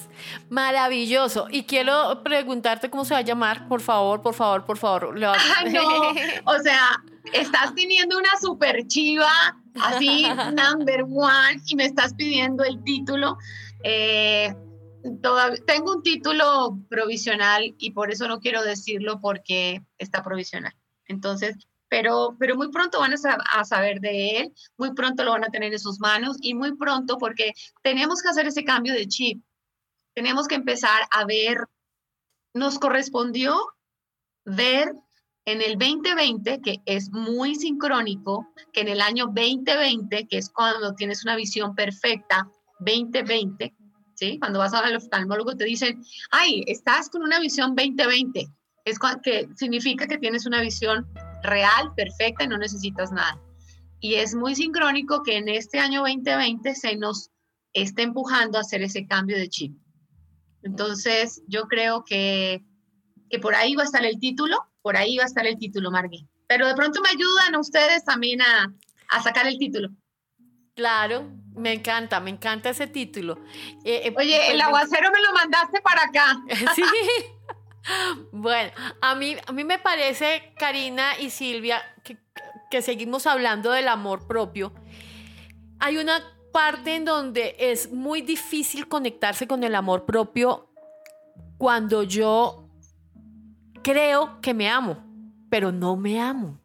maravilloso. Y quiero preguntarte cómo se va a llamar, por favor, por favor, por favor. Ah, no, o sea, estás teniendo una super chiva, así, number one, y me estás pidiendo el título. Eh, tengo un título provisional y por eso no quiero decirlo porque está provisional. Entonces, pero, pero muy pronto van a, saber de él, muy pronto lo van a tener en sus manos y muy pronto porque tenemos que hacer ese cambio de chip. Tenemos que empezar a ver, nos correspondió ver en el 2020, que es muy sincrónico, que en el año 2020, que es cuando tienes una visión perfecta, 2020, ¿sí? Cuando vas al oftalmólogo te dicen, ay, estás con una visión 2020. Es que significa que tienes una visión real, perfecta y no necesitas nada. Y es muy sincrónico que en este año 2020 se nos esté empujando a hacer ese cambio de chip. Entonces, yo creo que, que por ahí va a estar el título, por ahí va a estar el título, Margui. Pero de pronto me ayudan a ustedes también a, a sacar el título. Claro, me encanta, me encanta ese título. Eh, eh, Oye, el pues, aguacero me lo mandaste para acá. sí. Bueno, a mí, a mí me parece, Karina y Silvia, que, que seguimos hablando del amor propio. Hay una parte en donde es muy difícil conectarse con el amor propio cuando yo creo que me amo, pero no me amo.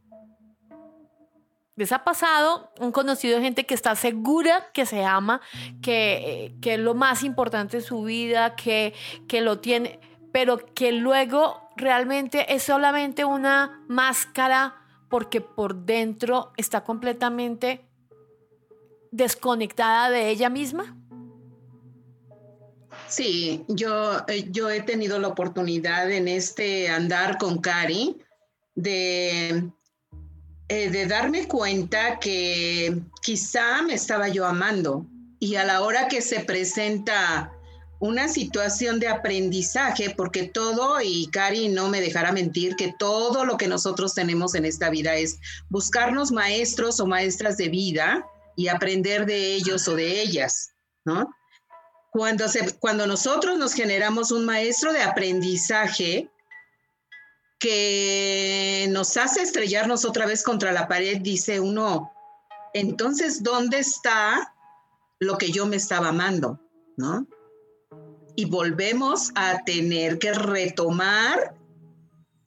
¿Les ha pasado un conocido de gente que está segura que se ama, que, que es lo más importante de su vida, que, que lo tiene, pero que luego realmente es solamente una máscara porque por dentro está completamente desconectada de ella misma? Sí, yo, eh, yo he tenido la oportunidad en este andar con Cari de eh, de darme cuenta que quizá me estaba yo amando y a la hora que se presenta una situación de aprendizaje, porque todo, y Cari no me dejará mentir, que todo lo que nosotros tenemos en esta vida es buscarnos maestros o maestras de vida y aprender de ellos o de ellas, ¿no? Cuando, se, cuando nosotros nos generamos un maestro de aprendizaje, que nos hace estrellarnos otra vez contra la pared, dice uno, entonces, ¿dónde está lo que yo me estaba amando? ¿No? Y volvemos a tener que retomar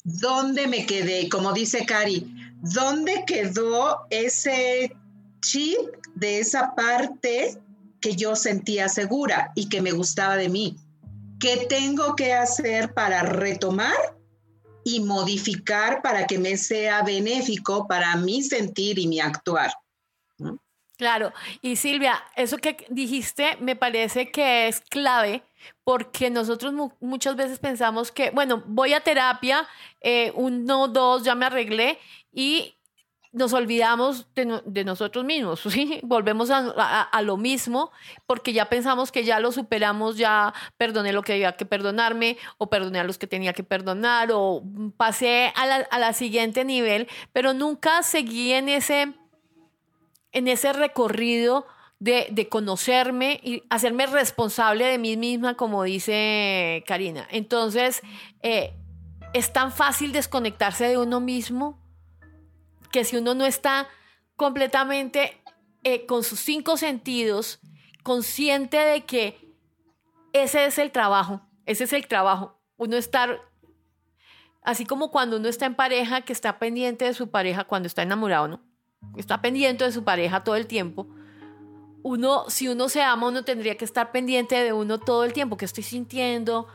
dónde me quedé, como dice Cari, dónde quedó ese de esa parte que yo sentía segura y que me gustaba de mí. ¿Qué tengo que hacer para retomar y modificar para que me sea benéfico para mi sentir y mi actuar. Claro, y Silvia, eso que dijiste me parece que es clave porque nosotros muchas veces pensamos que, bueno, voy a terapia, eh, uno, dos, ya me arreglé y nos olvidamos de, nosotros mismos. Volvemos a, lo mismo porque ya pensamos que ya lo superamos, ya perdoné lo que había que perdonarme o perdoné a los que tenía que perdonar o pasé a la, siguiente nivel, pero nunca seguí en ese, en ese recorrido de, de, conocerme y hacerme responsable de mí misma, como dice Karina. Entonces, eh, es tan fácil desconectarse de uno mismo que si uno no está completamente eh, con sus cinco sentidos, consciente de que ese es el trabajo, ese es el trabajo, uno estar, así como cuando uno está en pareja, que está pendiente de su pareja cuando está enamorado, ¿no? Está pendiente de su pareja todo el tiempo uno, si uno se ama, uno tendría que estar pendiente de uno todo el tiempo, que estoy sintiendo,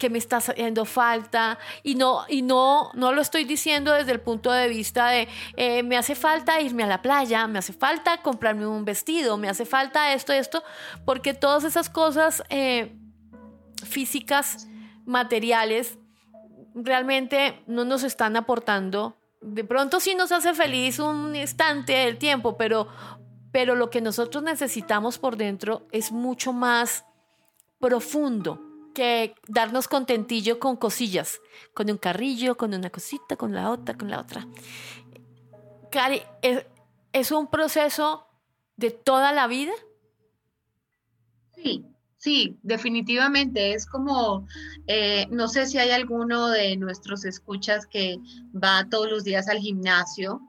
que me está haciendo falta, y no, y no, no lo estoy diciendo desde el punto de vista de eh, me hace falta irme a la playa, me hace falta comprarme un vestido, me hace falta esto, esto, porque todas esas cosas eh, físicas, materiales, realmente no nos están aportando. De pronto sí nos hace feliz un instante del tiempo, pero pero lo que nosotros necesitamos por dentro es mucho más profundo que darnos contentillo con cosillas, con un carrillo, con una cosita, con la otra, con la otra. Cari, ¿es, un proceso de toda la vida? Sí, sí, definitivamente. Es como, eh, no sé si hay alguno de nuestros escuchas que va todos los días al gimnasio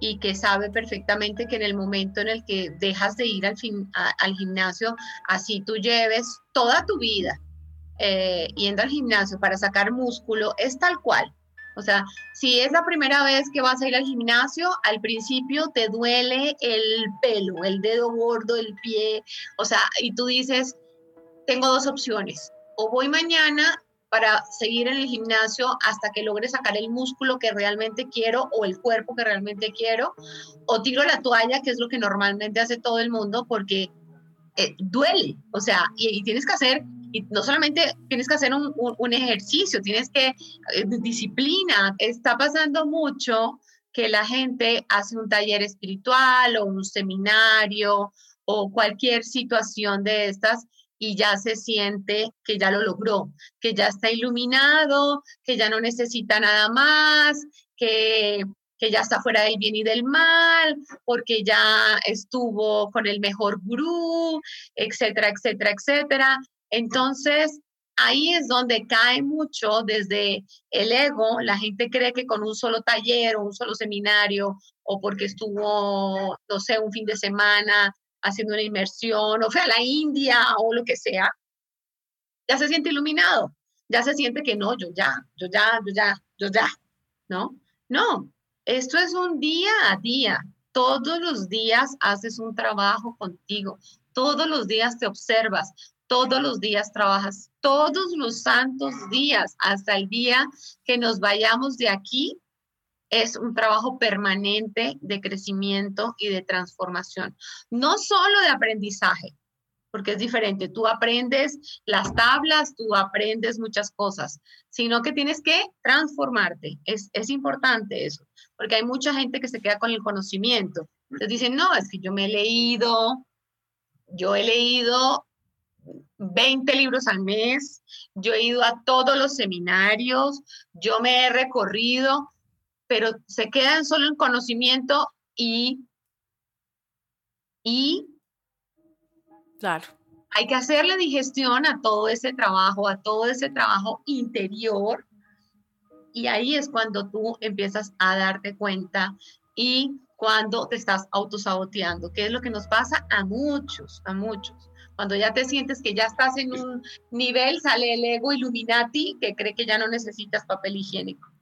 y que sabe perfectamente que en el momento en el que dejas de ir al, fin, al gimnasio, así tú lleves toda tu vida eh, yendo al gimnasio para sacar músculo, es tal cual. O sea, si es la primera vez que vas a ir al gimnasio, al principio te duele el pelo, el dedo gordo, el pie, o sea, y tú dices, tengo dos opciones, o voy mañana para seguir en el gimnasio hasta que logre sacar el músculo que realmente quiero o el cuerpo que realmente quiero, o tiro la toalla, que es lo que normalmente hace todo el mundo, porque eh, duele, o sea, y, tienes que hacer, y no solamente tienes que hacer un, ejercicio, tienes que, eh, disciplina, está pasando mucho que la gente hace un taller espiritual o un seminario o cualquier situación de estas y ya se siente que ya lo logró, que ya está iluminado, que ya no necesita nada más, que, que ya está fuera del bien y del mal, porque ya estuvo con el mejor gurú, etcétera, etcétera, etcétera. Entonces, ahí es donde cae mucho desde el ego. La gente cree que con un solo taller o un solo seminario o porque estuvo, no sé, un fin de semana haciendo una inmersión o fue a la India o lo que sea, ya se siente iluminado, ya se siente que no, yo ya, yo ya, yo ya, yo ya, ¿no? No, esto es un día a día, todos los días haces un trabajo contigo, todos los días te observas, todos los días trabajas, todos los santos días, hasta el día que nos vayamos de aquí, es un trabajo permanente de crecimiento y de transformación, no solo de aprendizaje, porque es diferente. Tú aprendes las tablas, tú aprendes muchas cosas, sino que tienes que transformarte. Es, es importante eso, porque hay mucha gente que se queda con el conocimiento. Entonces dicen, no, es que yo me he leído, yo he leído 20 libros al mes, yo he ido a todos los seminarios, yo me he recorrido, pero se quedan solo en conocimiento y, y Claro. Hay que hacerle digestión a todo ese trabajo, a todo ese trabajo interior. Y ahí es cuando tú empiezas a darte cuenta y cuando te estás autosaboteando, que es lo que nos pasa a muchos, a muchos. Cuando ya te sientes que ya estás en un nivel, sale el ego Illuminati que cree que ya no necesitas papel higiénico.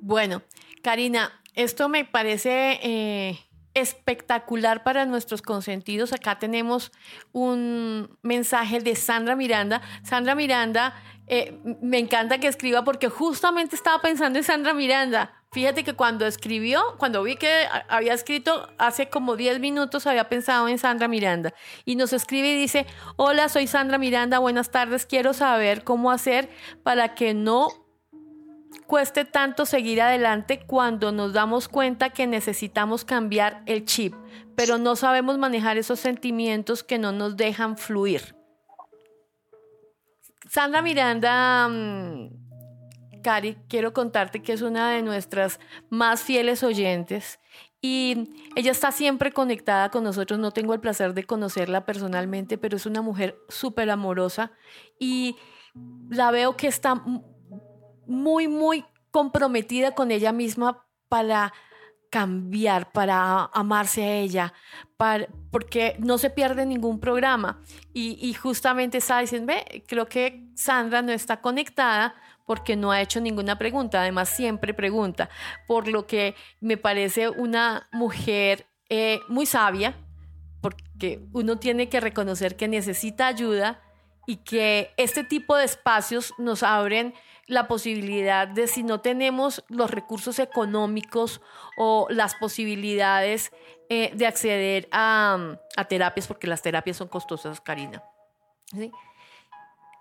Bueno, Karina, esto me parece eh, espectacular para nuestros consentidos. Acá tenemos un mensaje de Sandra Miranda. Sandra Miranda, eh, me encanta que escriba porque justamente estaba pensando en Sandra Miranda. Fíjate que cuando escribió, cuando vi que había escrito hace como 10 minutos, había pensado en Sandra Miranda. Y nos escribe y dice, hola, soy Sandra Miranda, buenas tardes, quiero saber cómo hacer para que no cueste tanto seguir adelante cuando nos damos cuenta que necesitamos cambiar el chip, pero no sabemos manejar esos sentimientos que no nos dejan fluir. Sandra Miranda, mm, Cari, quiero contarte que es una de nuestras más fieles oyentes y ella está siempre conectada con nosotros. No tengo el placer de conocerla personalmente, pero es una mujer súper amorosa y la veo que está muy, muy comprometida con ella misma para cambiar, para amarse a ella, para, porque no se pierde ningún programa. Y, justamente está diciendo, ve, creo que Sandra no está conectada porque no ha hecho ninguna pregunta, además siempre pregunta, por lo que me parece una mujer eh, muy sabia, porque uno tiene que reconocer que necesita ayuda y que este tipo de espacios nos abren la posibilidad de si no tenemos los recursos económicos o las posibilidades eh, de acceder a, terapias, porque las terapias son costosas, Karina.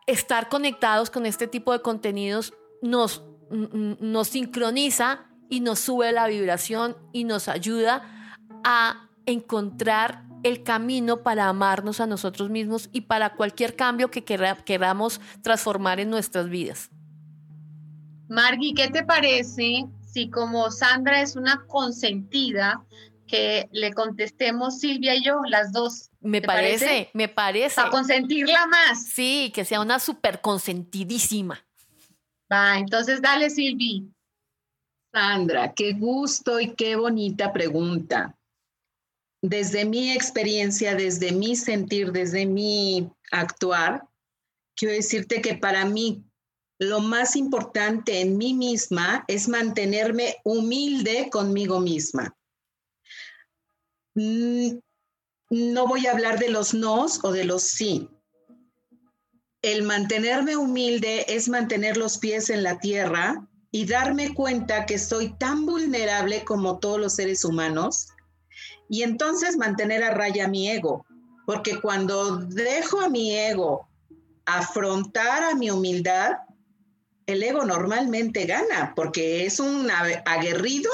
Estar conectados con este tipo de contenidos nos, nos sincroniza y nos sube la vibración y nos ayuda a encontrar el camino para amarnos a nosotros mismos y para cualquier cambio que queramos transformar en nuestras vidas. Margui, ¿qué te parece si como Sandra es una consentida, que le contestemos Silvia y yo, las dos? Me parece, me parece. Para consentirla más. Sí, que sea una súper consentidísima. Va, entonces dale, Silvia. Sandra, qué gusto y qué bonita pregunta. Desde mi experiencia, desde mi sentir, desde mi actuar, quiero decirte que para mí lo más importante en mí misma es mantenerme humilde conmigo misma. Mm, no voy a hablar de los nos o de los sí. El mantenerme humilde es mantener los pies en la tierra y darme cuenta que soy tan vulnerable como todos los seres humanos y entonces mantener a raya mi ego, porque cuando dejo a mi ego afrontar a mi humildad, el ego normalmente gana porque es un aguerrido,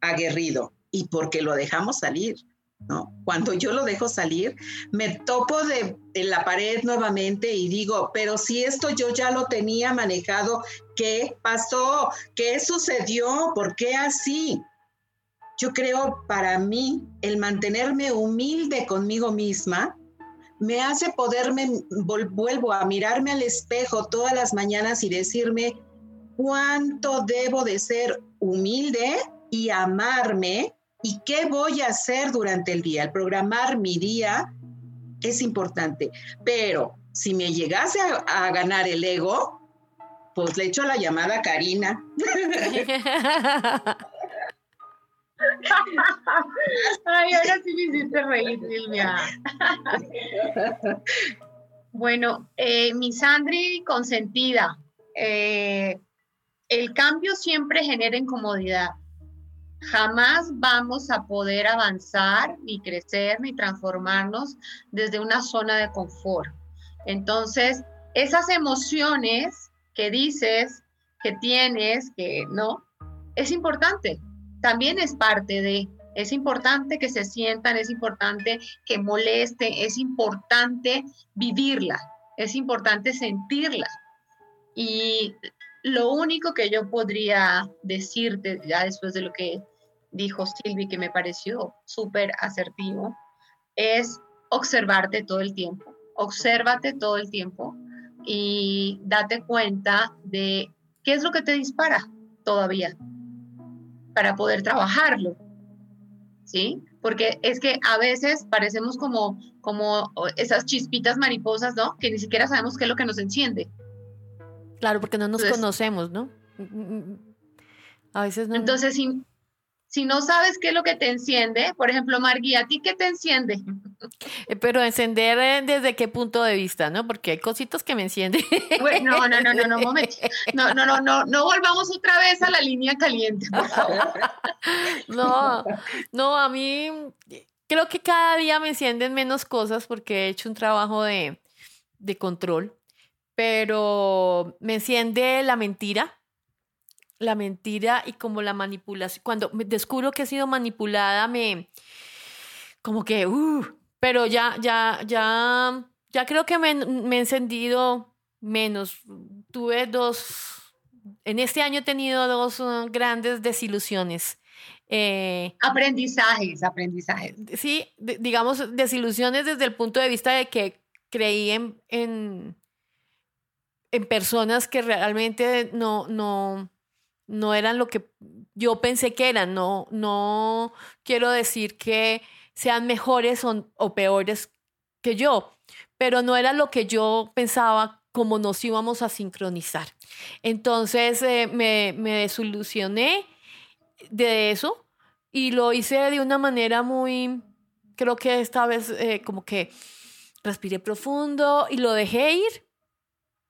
aguerrido y porque lo dejamos salir. ¿no? Cuando yo lo dejo salir, me topo de, en la pared nuevamente y digo, pero si esto yo ya lo tenía manejado, ¿qué pasó? ¿Qué sucedió? ¿Por qué así? Yo creo para mí el mantenerme humilde conmigo misma me hace poderme, vuelvo a mirarme al espejo todas las mañanas y decirme cuánto debo de ser humilde y amarme y qué voy a hacer durante el día. El programar mi día es importante, pero si me llegase a, ganar el ego, pues le echo la llamada a Karina. Ay, ahora sí me hiciste reír, Silvia. Bueno, eh, mi Sandri consentida. Eh, el cambio siempre genera incomodidad. Jamás vamos a poder avanzar, ni crecer, ni transformarnos desde una zona de confort. Entonces, esas emociones que dices, que tienes, que no, es importante. También es parte de, es importante que se sientan, es importante que moleste, es importante vivirla, es importante sentirla. Y lo único que yo podría decirte, ya después de lo que dijo Silvi, que me pareció súper asertivo, es observarte todo el tiempo. Obsérvate todo el tiempo y date cuenta de qué es lo que te dispara todavía para poder trabajarlo. ¿Sí? Porque es que a veces parecemos como, como esas chispitas mariposas, ¿no? Que ni siquiera sabemos qué es lo que nos enciende. Claro, porque no nos conocemos, ¿no? Mm, mm, mm. A veces no. Entonces, si, no sabes qué es lo que te enciende, por ejemplo, Margui, ¿a ti qué te enciende? Eh, pero encender eh, desde qué punto de vista, ¿no? Porque hay cositos que me encienden. no, no, no, no, no, momento. No, no, no, no, no volvamos otra vez a la línea caliente, por favor. No, no, a mí creo que cada día me encienden menos cosas porque he hecho un trabajo de, de control, pero me enciende la mentira la mentira y como la manipulación. Cuando me descubro que he sido manipulada, me como que, uh, pero ya, ya, ya, ya creo que me, me he encendido menos. Tuve dos, en este año he tenido dos uh, grandes desilusiones. Eh, aprendizajes, aprendizajes. Sí, digamos, desilusiones desde el punto de vista de que creí en, en, en personas que realmente no, no, no eran lo que yo pensé que eran. No, no quiero decir que sean mejores o, peores que yo, pero no era lo que yo pensaba como nos íbamos a sincronizar. Entonces eh, me, me desilusioné de eso y lo hice de una manera muy, creo que esta vez eh, como que respiré profundo y lo dejé ir.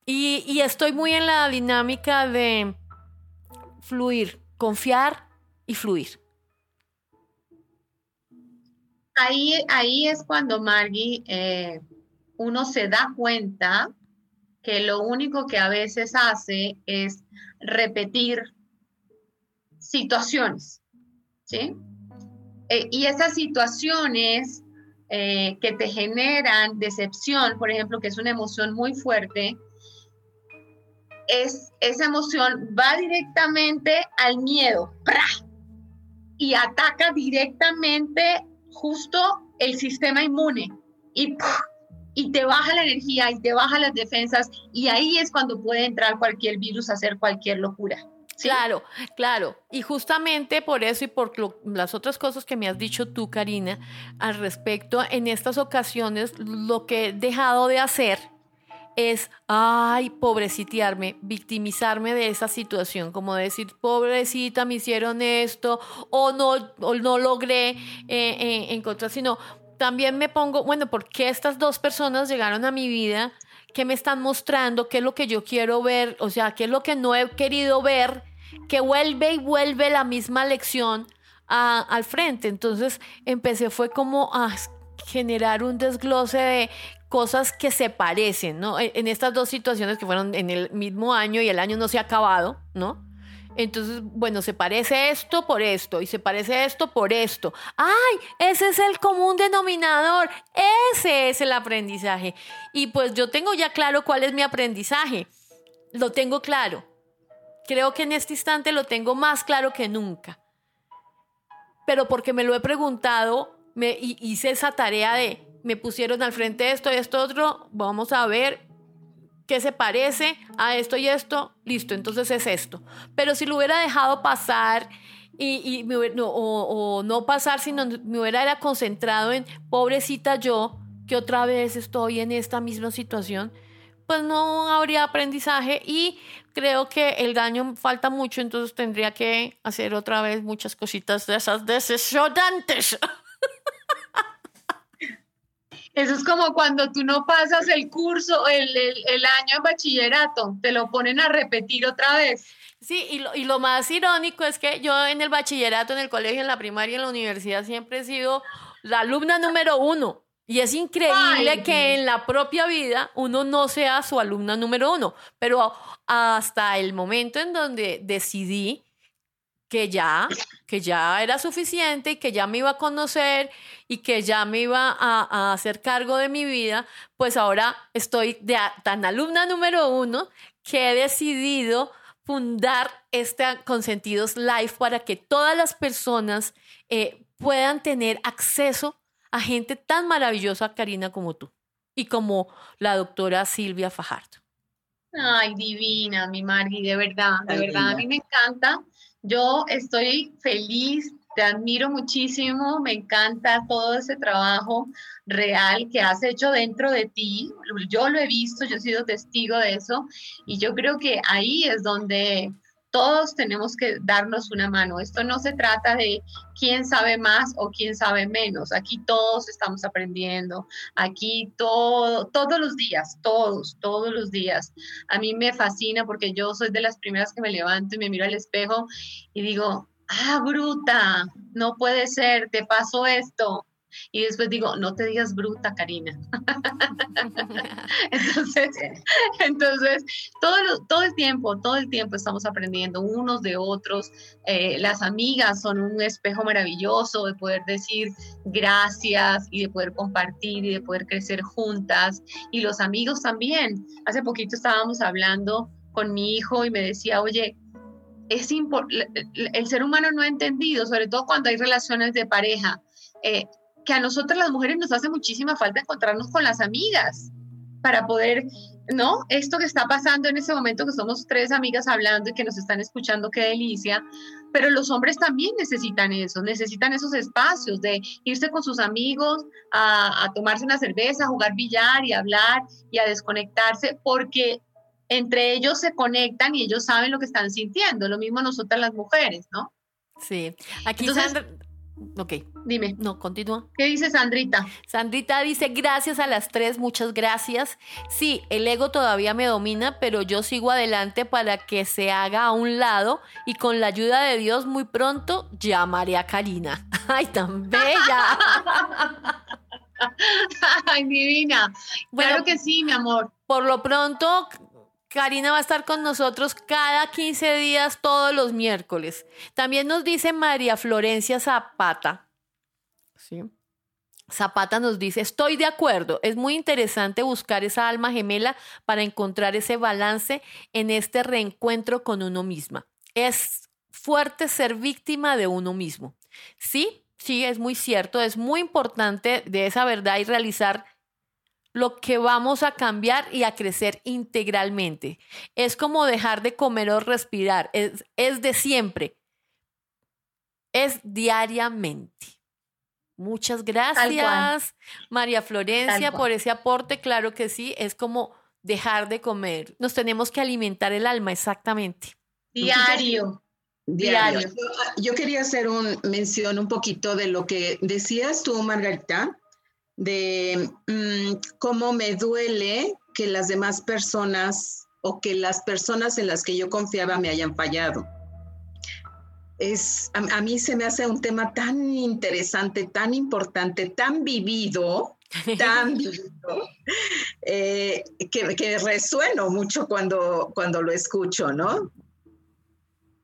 y estoy muy en la dinámica de fluir, confiar y fluir. Ahí, ahí es cuando Margie, eh, uno se da cuenta que lo único que a veces hace es repetir situaciones, ¿sí? Eh, y esas situaciones eh, que te generan decepción, por ejemplo, que es una emoción muy fuerte, es, esa emoción va directamente al miedo y ataca directamente justo el sistema inmune y, y te baja la energía y te baja las defensas y ahí es cuando puede entrar cualquier virus a hacer cualquier locura. Claro, claro. Y justamente por eso y por las otras cosas que me has dicho tú, Karina, al respecto, en estas ocasiones lo que he dejado de hacer es, ay, pobrecitearme, victimizarme de esa situación, como decir, pobrecita, me hicieron esto, o no, no logré eh, eh, encontrar, sino también me pongo, bueno, ¿por qué estas dos personas llegaron a mi vida? ¿Qué me están mostrando? ¿Qué es lo que yo quiero ver? O sea, ¿qué es lo que no he querido ver? Que vuelve y vuelve la misma lección al frente. Entonces empecé, fue como a generar un desglose de cosas que se parecen, ¿no? En estas dos situaciones que fueron en el mismo año y el año no se ha acabado, ¿no? Entonces, bueno, se parece esto por esto y se parece esto por esto. ¡Ay! Ese es el común denominador. Ese es el aprendizaje. Y pues yo tengo ya claro cuál es mi aprendizaje. Lo tengo claro. Creo que en este instante lo tengo más claro que nunca. Pero porque me lo he preguntado, me hice esa tarea de me pusieron al frente esto y esto otro, vamos a ver qué se parece a esto y esto, listo, entonces es esto. Pero si lo hubiera dejado pasar y, o, no pasar, sino me hubiera concentrado en pobrecita yo, que otra vez estoy en esta misma situación, pues no habría aprendizaje y creo que el daño falta mucho, entonces tendría que hacer otra vez muchas cositas de esas decepcionantes. Eso es como cuando tú no pasas el curso, el, el, año en bachillerato, te lo ponen a repetir otra vez. Sí, y lo, y lo más irónico es que yo en el bachillerato, en el colegio, en la primaria, en la universidad, siempre he sido la alumna número uno. Y es increíble que en la propia vida uno no sea su alumna número uno, pero hasta el momento en donde decidí que ya, que ya era suficiente y que ya me iba a conocer y que ya me iba a, hacer cargo de mi vida, pues ahora estoy de, tan alumna número uno que he decidido fundar este Consentidos Life para que todas las personas eh, puedan tener acceso a gente tan maravillosa, Karina, como tú y como la doctora Silvia Fajardo. Ay, divina, mi Margui, de verdad, de verdad, a mí me encanta. Yo estoy feliz, te admiro muchísimo, me encanta todo ese trabajo real que has hecho dentro de ti. Yo lo he visto, yo he sido testigo de eso y yo creo que ahí es donde todos tenemos que darnos una mano. Esto no se trata de quién sabe más o quién sabe menos. Aquí todos estamos aprendiendo. Aquí todo, todos los días, todos, todos los días. A mí me fascina porque yo soy de las primeras que me levanto y me miro al espejo y digo, ah, bruta, no puede ser, te pasó esto y después digo, no te digas bruta, Karina. entonces, entonces todo, todo el tiempo, todo el tiempo estamos aprendiendo unos de otros. Eh, las amigas son un espejo maravilloso de poder decir gracias y de poder compartir y de poder crecer juntas. Y los amigos también. Hace poquito estábamos hablando con mi hijo y me decía, oye, es el ser humano no ha entendido, sobre todo cuando hay relaciones de pareja, eh, que a nosotras las mujeres nos hace muchísima falta encontrarnos con las amigas para poder, ¿no? Esto que está pasando en ese momento, que somos tres amigas hablando y que nos están escuchando, qué delicia, pero los hombres también necesitan eso, necesitan esos espacios de irse con sus amigos a, a tomarse una cerveza, a jugar billar y hablar y a desconectarse, porque entre ellos se conectan y ellos saben lo que están sintiendo, lo mismo nosotras las mujeres, ¿no? Sí, aquí Ok. Dime. No, continúa. ¿Qué dice Sandrita? Sandrita dice, gracias a las tres, muchas gracias. Sí, el ego todavía me domina, pero yo sigo adelante para que se haga a un lado y con la ayuda de Dios muy pronto llamaré a Karina. ¡Ay, tan bella! ¡Ay, divina! Claro que sí, mi amor. Por lo pronto, Karina va a estar con nosotros cada 15 días todos los miércoles. También nos dice María Florencia Zapata. ¿sí? Zapata nos dice, estoy de acuerdo, es muy interesante buscar esa alma gemela para encontrar ese balance en este reencuentro con uno misma. Es fuerte ser víctima de uno mismo. Sí, sí, es muy cierto, es muy importante de esa verdad y realizar lo que vamos a cambiar y a crecer integralmente. Es como dejar de comer o respirar, es, es de siempre, es diariamente. Muchas gracias, María Florencia, por ese aporte. Claro que sí, es como dejar de comer. Nos tenemos que alimentar el alma, exactamente. Diario. Diario. Yo, yo quería hacer un mención un poquito de lo que decías tú, Margarita, de mm, cómo me duele que las demás personas o que las personas en las que yo confiaba me hayan fallado. Es, a, mí se me hace un tema tan interesante, tan importante, tan vivido, tan vivido, eh, que, que, resueno mucho cuando, cuando lo escucho, ¿no?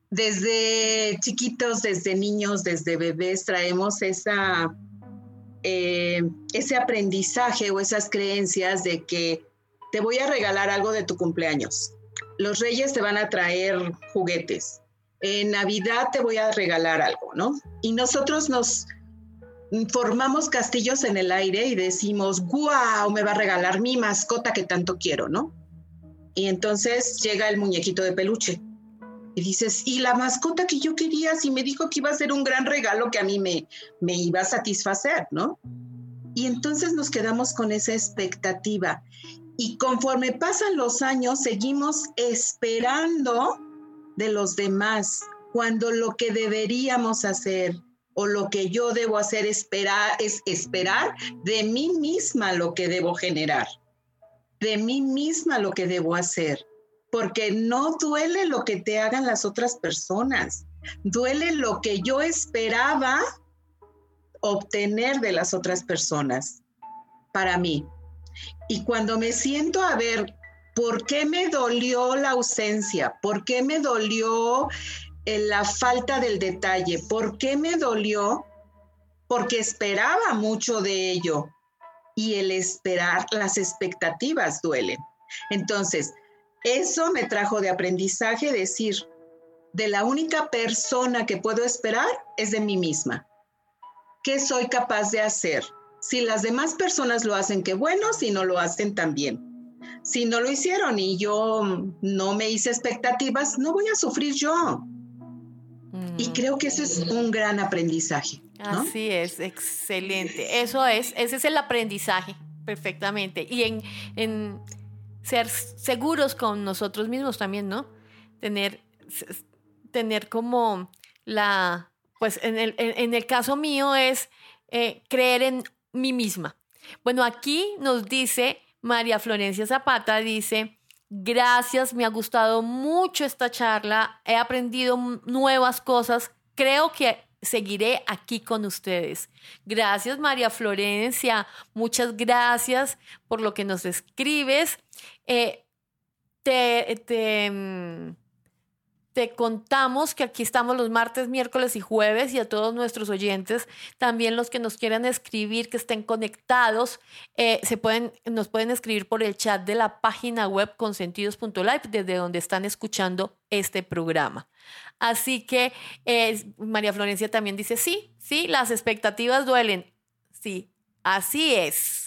Desde chiquitos, desde niños, desde bebés, traemos esa eh, ese aprendizaje o esas creencias de que te voy a regalar algo de tu cumpleaños. Los reyes te van a traer juguetes. En Navidad te voy a regalar algo, ¿no? Y nosotros nos formamos castillos en el aire y decimos, wow, me va a regalar mi mascota que tanto quiero, ¿no? Y entonces llega el muñequito de peluche y dices, y la mascota que yo quería, si me dijo que iba a ser un gran regalo que a mí me, me iba a satisfacer, ¿no? Y entonces nos quedamos con esa expectativa. Y conforme pasan los años, seguimos esperando de los demás, cuando lo que deberíamos hacer o lo que yo debo hacer esperar, es esperar de mí misma lo que debo generar, de mí misma lo que debo hacer, porque no duele lo que te hagan las otras personas, duele lo que yo esperaba obtener de las otras personas para mí. Y cuando me siento a ver por qué me dolió la ausencia, por qué me dolió eh, la falta del detalle, por qué me dolió, porque esperaba mucho de ello. Y el esperar, las expectativas duelen. Entonces, eso me trajo de aprendizaje decir, de la única persona que puedo esperar es de mí misma. ¿Qué soy capaz de hacer? Si las demás personas lo hacen, qué bueno, si no lo hacen también. Si no lo hicieron y yo no me hice expectativas, no voy a sufrir yo. Y mm. creo que ese es un gran aprendizaje. Así es, excelente. Eso es, ese es el aprendizaje, perfectamente. Y en, en ser seguros con nosotros mismos también, ¿no? Tener, tener como la, pues en el, en el caso mío es eh, creer en mí misma. Bueno, aquí nos dice María Florencia Zapata, dice, gracias, me ha gustado mucho esta charla, he aprendido nuevas cosas, creo que seguiré aquí con ustedes. Gracias María Florencia, muchas gracias por lo que nos escribes. Eh, te, te mm, te contamos que aquí estamos los martes, miércoles y jueves y a todos nuestros oyentes, también los que nos quieran escribir, que estén conectados, eh, se pueden, nos pueden escribir por el chat de la página web consentidos.live desde donde están escuchando este programa. Así que eh, María Florencia también dice, sí, sí, las expectativas duelen. Sí, así es.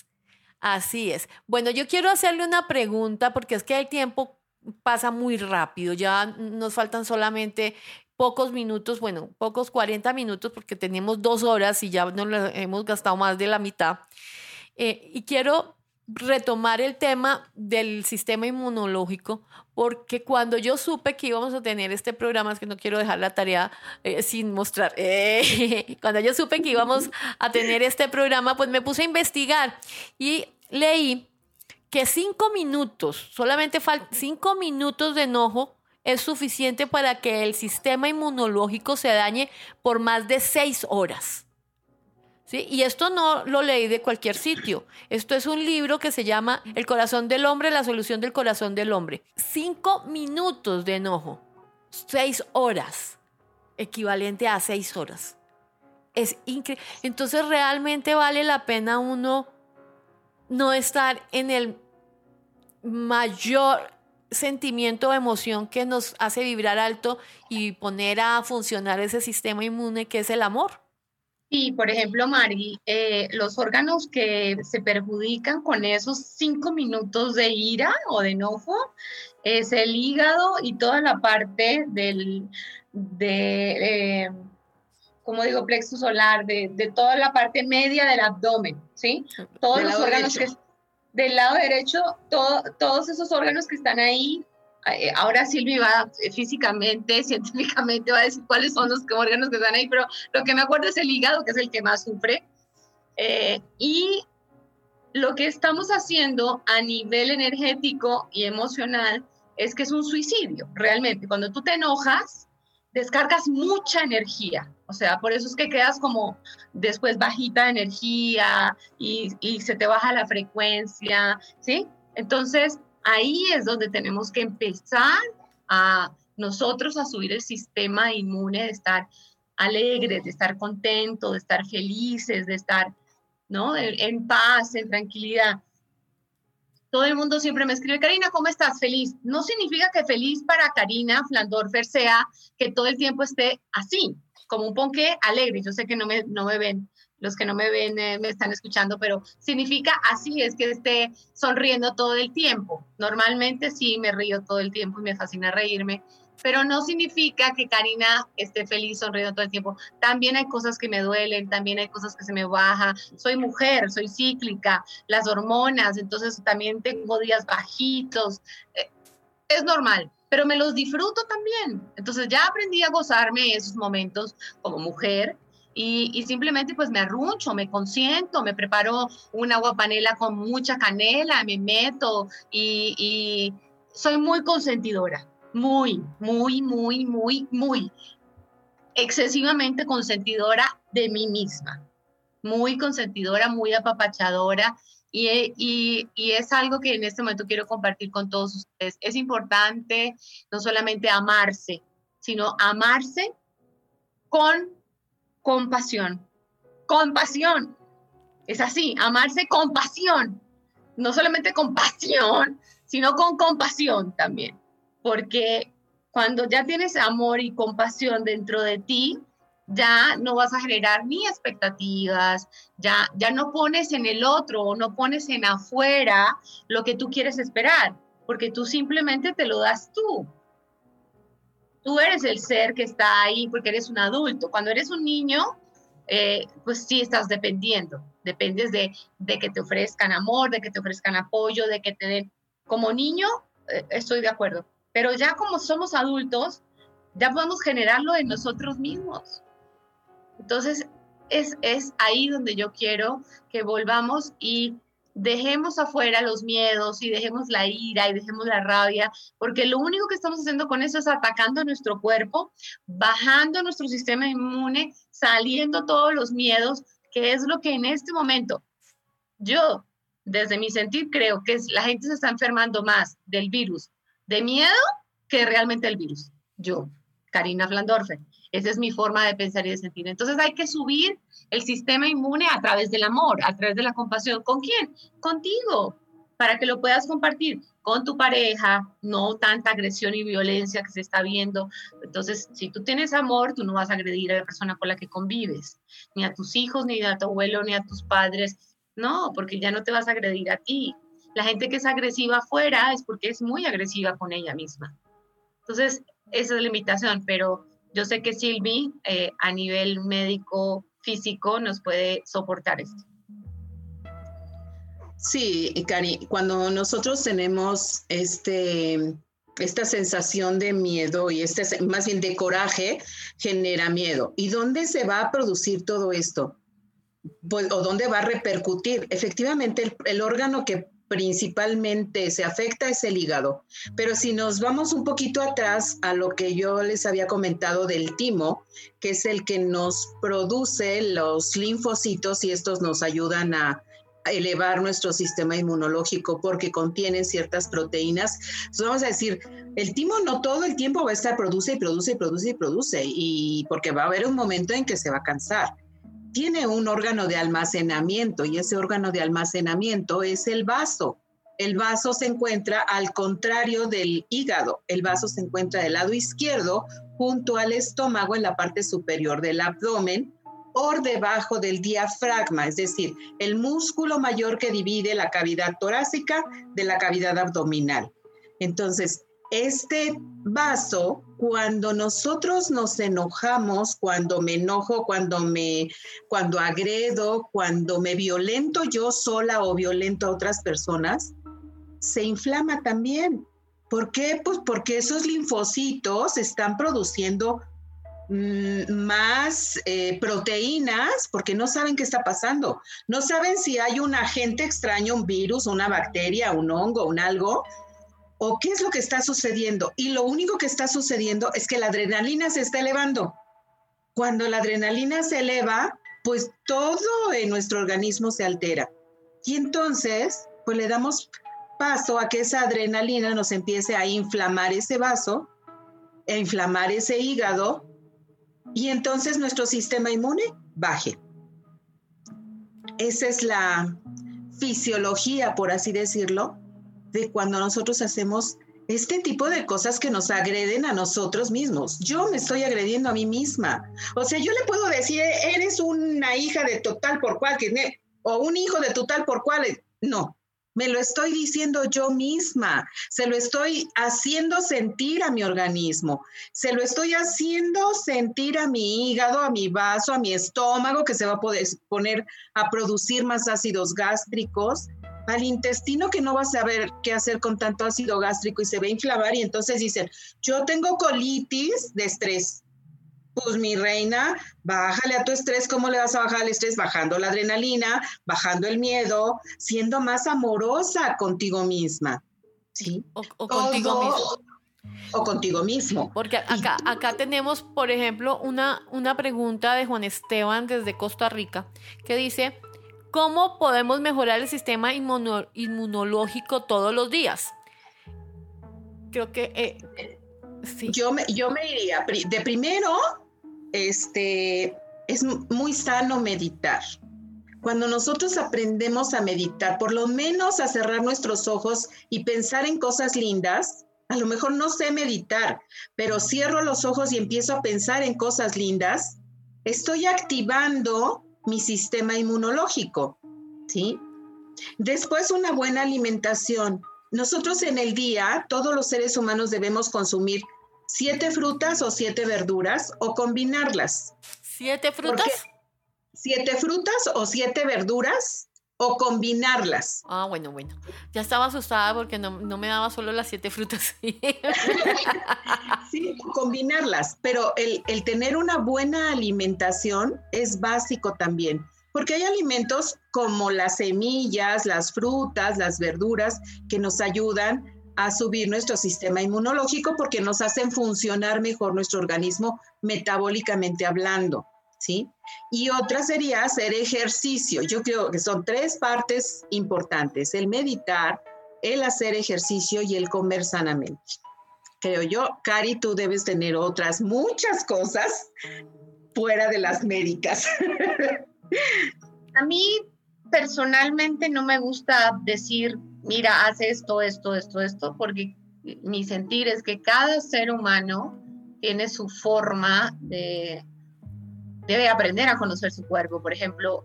Así es. Bueno, yo quiero hacerle una pregunta porque es que el tiempo pasa muy rápido, ya nos faltan solamente pocos minutos, bueno, pocos 40 minutos porque tenemos dos horas y ya nos hemos gastado más de la mitad. Eh, y quiero retomar el tema del sistema inmunológico, porque cuando yo supe que íbamos a tener este programa, es que no quiero dejar la tarea eh, sin mostrar, eh, cuando yo supe que íbamos a tener este programa, pues me puse a investigar y leí que cinco minutos, solamente cinco minutos de enojo es suficiente para que el sistema inmunológico se dañe por más de seis horas. Y esto no lo leí de cualquier sitio. Esto es un libro que se llama El corazón del hombre, la solución del corazón del hombre. Cinco minutos de enojo, seis horas, equivalente a seis horas. Es increíble. Entonces realmente vale la pena uno no estar en el mayor sentimiento o emoción que nos hace vibrar alto y poner a funcionar ese sistema inmune que es el amor. Y, por ejemplo, Mari, eh, los órganos que se perjudican con esos cinco minutos de ira o de enojo es el hígado y toda la parte del, de, eh, como digo, plexo solar, de, de, toda la parte media del abdomen, ¿sí? Todos los órganos que del lado derecho, todos esos órganos que están ahí, ahora Silvi va eh, físicamente, científicamente, va a decir cuáles son los órganos que están ahí, pero lo que me acuerdo es el hígado, que es el que más sufre. Eh, y lo que estamos haciendo a nivel energético y emocional es que es un suicidio, realmente. Cuando tú te enojas, descargas mucha energía. O sea, por eso es que quedas como después bajita de energía y, y se te baja la frecuencia, ¿sí? Entonces, ahí es donde tenemos que empezar a nosotros a subir el sistema inmune de estar alegres, de estar contentos, de estar felices, de estar, ¿no? en paz, en tranquilidad todo el mundo siempre me escribe, Karina, ¿cómo estás? Feliz. No significa que feliz para Karina Flandorfer sea que todo el tiempo esté así, como un ponque alegre. Yo sé que no me, no me ven, los que no me ven eh, me están escuchando, pero significa así, es que esté sonriendo todo el tiempo. Normalmente sí me río todo el tiempo y me fascina reírme, pero no significa que Karina esté feliz, sonriendo todo el tiempo. También hay cosas que me duelen, también hay cosas que se me baja. Soy mujer, soy cíclica, las hormonas, entonces también tengo días bajitos. Eh, es normal, pero me los disfruto también. Entonces ya aprendí a gozarme esos momentos como mujer y, simplemente pues me arruncho, me consiento, me preparo un agua panela con mucha canela, me meto y soy muy consentidora muy, muy, muy, muy, muy excesivamente consentidora de mí misma, muy consentidora, muy apapachadora. Y, y, es algo que en este momento quiero compartir con todos ustedes. Es importante no solamente amarse, sino amarse con compasión. Compasión. Es así, amarse con pasión. No solamente con pasión, sino con compasión también porque cuando ya tienes amor y compasión dentro de ti, ya no vas a generar ni expectativas, ya, ya no pones en el otro o no pones en afuera lo que tú quieres esperar, porque tú simplemente te lo das tú. Tú eres el ser que está ahí porque eres un adulto. Cuando eres un niño, eh, pues sí estás dependiendo. Dependes de, de, que te ofrezcan amor, de que te ofrezcan apoyo, de que te den... Como niño, eh, estoy de acuerdo, pero ya como somos adultos, ya podemos generarlo en nosotros mismos. Entonces, es, es ahí donde yo quiero que volvamos y dejemos afuera los miedos y dejemos la ira y dejemos la rabia, porque lo único que estamos haciendo con eso es atacando nuestro cuerpo, bajando nuestro sistema inmune, saliendo todos los miedos, que es lo que en este momento yo, desde mi sentir, creo que la gente se está enfermando más del virus de miedo que realmente el virus. Yo, Karina Flandorfer. Esa es mi forma de pensar y de sentir. Entonces hay que subir el sistema inmune a través del amor, a través de la compasión. ¿Con quién? Contigo, para que lo puedas compartir con tu pareja, no tanta agresión y violencia que se está viendo. Entonces, si tú tienes amor, tú no vas a agredir a la persona con la que convives, ni a tus hijos, ni a tu abuelo, ni a tus padres. No, porque ya no te vas a agredir a ti. La gente que es agresiva afuera es porque es muy agresiva con ella misma. Entonces, esa es la limitación, pero yo sé que Silvi eh, a nivel médico físico nos puede soportar esto. Sí, Cari, cuando nosotros tenemos este, esta sensación de miedo y este, más bien de coraje, genera miedo. ¿Y dónde se va a producir todo esto? Pues, ¿O dónde va a repercutir? Efectivamente, el órgano que principalmente se afecta es el hígado. Pero si nos vamos un poquito atrás a lo que yo les había comentado del timo, que es el que nos produce los linfocitos y estos nos ayudan a elevar nuestro sistema inmunológico porque contienen ciertas proteínas. vamos a decir, el timo no todo el tiempo va a estar produce y produce y produce y produce y porque va a haber un momento en que se va a cansar tiene un órgano de almacenamiento y ese órgano de almacenamiento es el vaso. El vaso se encuentra al contrario del hígado. El vaso se encuentra del lado izquierdo junto al estómago en la parte superior del abdomen por debajo del diafragma, es decir, el músculo mayor que divide la cavidad torácica de la cavidad abdominal. Entonces, este vaso, cuando nosotros nos enojamos, cuando me enojo, cuando me, cuando agredo, cuando me violento yo sola o violento a otras personas, se inflama también. ¿Por qué? Pues porque esos linfocitos están produciendo mm, más eh, proteínas porque no saben qué está pasando. No saben si hay un agente extraño, un virus, una bacteria, un hongo, un algo o qué es lo que está sucediendo. Y lo único que está sucediendo es que la adrenalina se está elevando. Cuando la adrenalina se eleva, pues todo en nuestro organismo se altera. Y entonces, pues le damos paso a que esa adrenalina nos empiece a inflamar ese vaso, a inflamar ese hígado, y entonces nuestro sistema inmune baje. Esa es la fisiología, por así decirlo, de cuando nosotros hacemos este tipo de cosas que nos agreden a nosotros mismos. Yo me estoy agrediendo a mí misma. O sea, yo le puedo decir, eres una hija de total por cual, o un hijo de total por cual. No, me lo estoy diciendo yo misma, se lo estoy haciendo sentir a mi organismo, se lo estoy haciendo sentir a mi hígado, a mi vaso, a mi estómago, que se va a poder poner a producir más ácidos gástricos, al intestino que no va a saber qué hacer con tanto ácido gástrico y se va a inflamar y entonces dicen, yo tengo colitis de estrés. Pues mi reina, bájale a tu estrés. ¿Cómo le vas a bajar el estrés? Bajando la adrenalina, bajando el miedo, siendo más amorosa contigo misma. ¿Sí? O, contigo mismo. O contigo mismo. Porque acá, acá tenemos, por ejemplo, una, una pregunta de Juan Esteban desde Costa Rica que dice, ¿cómo podemos mejorar el sistema inmunológico todos los días? Creo que... Eh, sí. yo, me, yo me iría, de primero, este, es muy sano meditar. Cuando nosotros aprendemos a meditar, por lo menos a cerrar nuestros ojos y pensar en cosas lindas, a lo mejor no sé meditar, pero cierro los ojos y empiezo a pensar en cosas lindas, estoy activando mi sistema inmunológico, ¿sí? Después una buena alimentación. Nosotros en el día, todos los seres humanos debemos consumir siete frutas o siete verduras o combinarlas. ¿Siete frutas? siete frutas o siete verduras o combinarlas. Ah, bueno, bueno. Ya estaba asustada porque no, me daba solo las siete frutas. sí, combinarlas, pero el, el tener una buena alimentación es básico también porque hay alimentos como las semillas, las frutas, las verduras que nos ayudan a subir nuestro sistema inmunológico porque nos hacen funcionar mejor nuestro organismo metabólicamente hablando, ¿sí? Y otra sería hacer ejercicio. Yo creo que son tres partes importantes, el meditar, el hacer ejercicio y el comer sanamente. Creo yo, Cari, tú debes tener otras muchas cosas fuera de las médicas. A mí personalmente no me gusta decir mira, hace esto, esto, esto, esto, porque mi sentir es que cada ser humano tiene su forma de, debe aprender a conocer su cuerpo. Por ejemplo,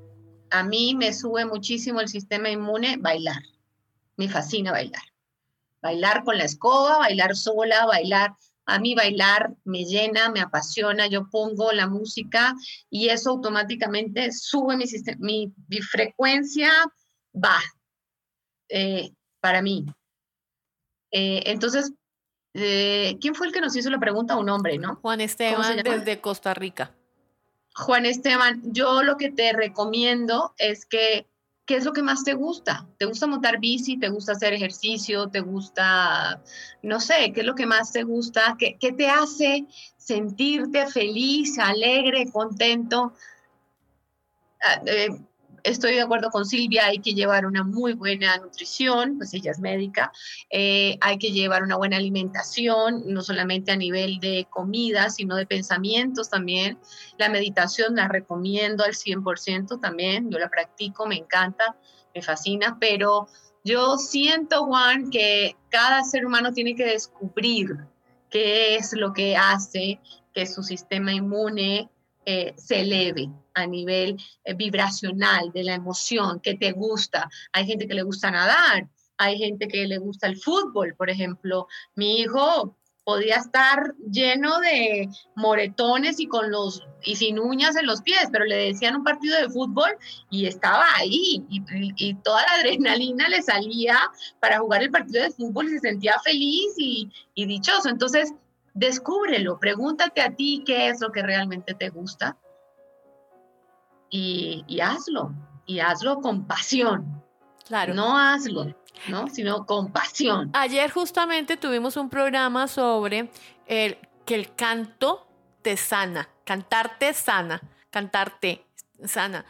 a mí me sube muchísimo el sistema inmune bailar. Me fascina bailar. Bailar con la escoba, bailar sola, bailar. A mí bailar me llena, me apasiona. Yo pongo la música y eso automáticamente sube mi, mi, mi frecuencia, va. Eh, para mí. Eh, entonces, eh, ¿quién fue el que nos hizo la pregunta? Un hombre, ¿no? Juan Esteban desde Costa Rica. Juan Esteban, yo lo que te recomiendo es que, ¿qué es lo que más te gusta? ¿Te gusta montar bici? ¿Te gusta hacer ejercicio? ¿Te gusta, no sé, qué es lo que más te gusta? ¿Qué, qué te hace sentirte feliz, alegre, contento? Ah, eh, estoy de acuerdo con Silvia, hay que llevar una muy buena nutrición, pues ella es médica, eh, hay que llevar una buena alimentación, no solamente a nivel de comida, sino de pensamientos también. La meditación la recomiendo al 100% también, yo la practico, me encanta, me fascina, pero yo siento, Juan, que cada ser humano tiene que descubrir qué es lo que hace que su sistema inmune eh, se eleve a nivel eh, vibracional de la emoción, que te gusta. Hay gente que le gusta nadar, hay gente que le gusta el fútbol, por ejemplo. Mi hijo podía estar lleno de moretones y con los y sin uñas en los pies, pero le decían un partido de fútbol y estaba ahí y, toda la adrenalina le salía para jugar el partido de fútbol y se sentía feliz y, y dichoso. Entonces, descúbrelo, pregúntate a ti qué es lo que realmente te gusta y, hazlo, y hazlo con pasión. Claro. No hazlo, ¿no? Sino con pasión. Ayer justamente tuvimos un programa sobre el, que el canto te sana, cantarte sana, cantarte sana.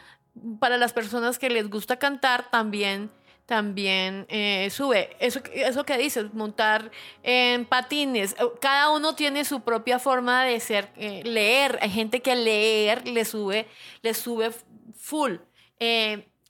Para las personas que les gusta cantar también también eh, sube. Eso, eso que dices, montar en patines. Eh, cada uno tiene su propia forma de ser, eh, leer. Hay gente que leer le sube, le sube full.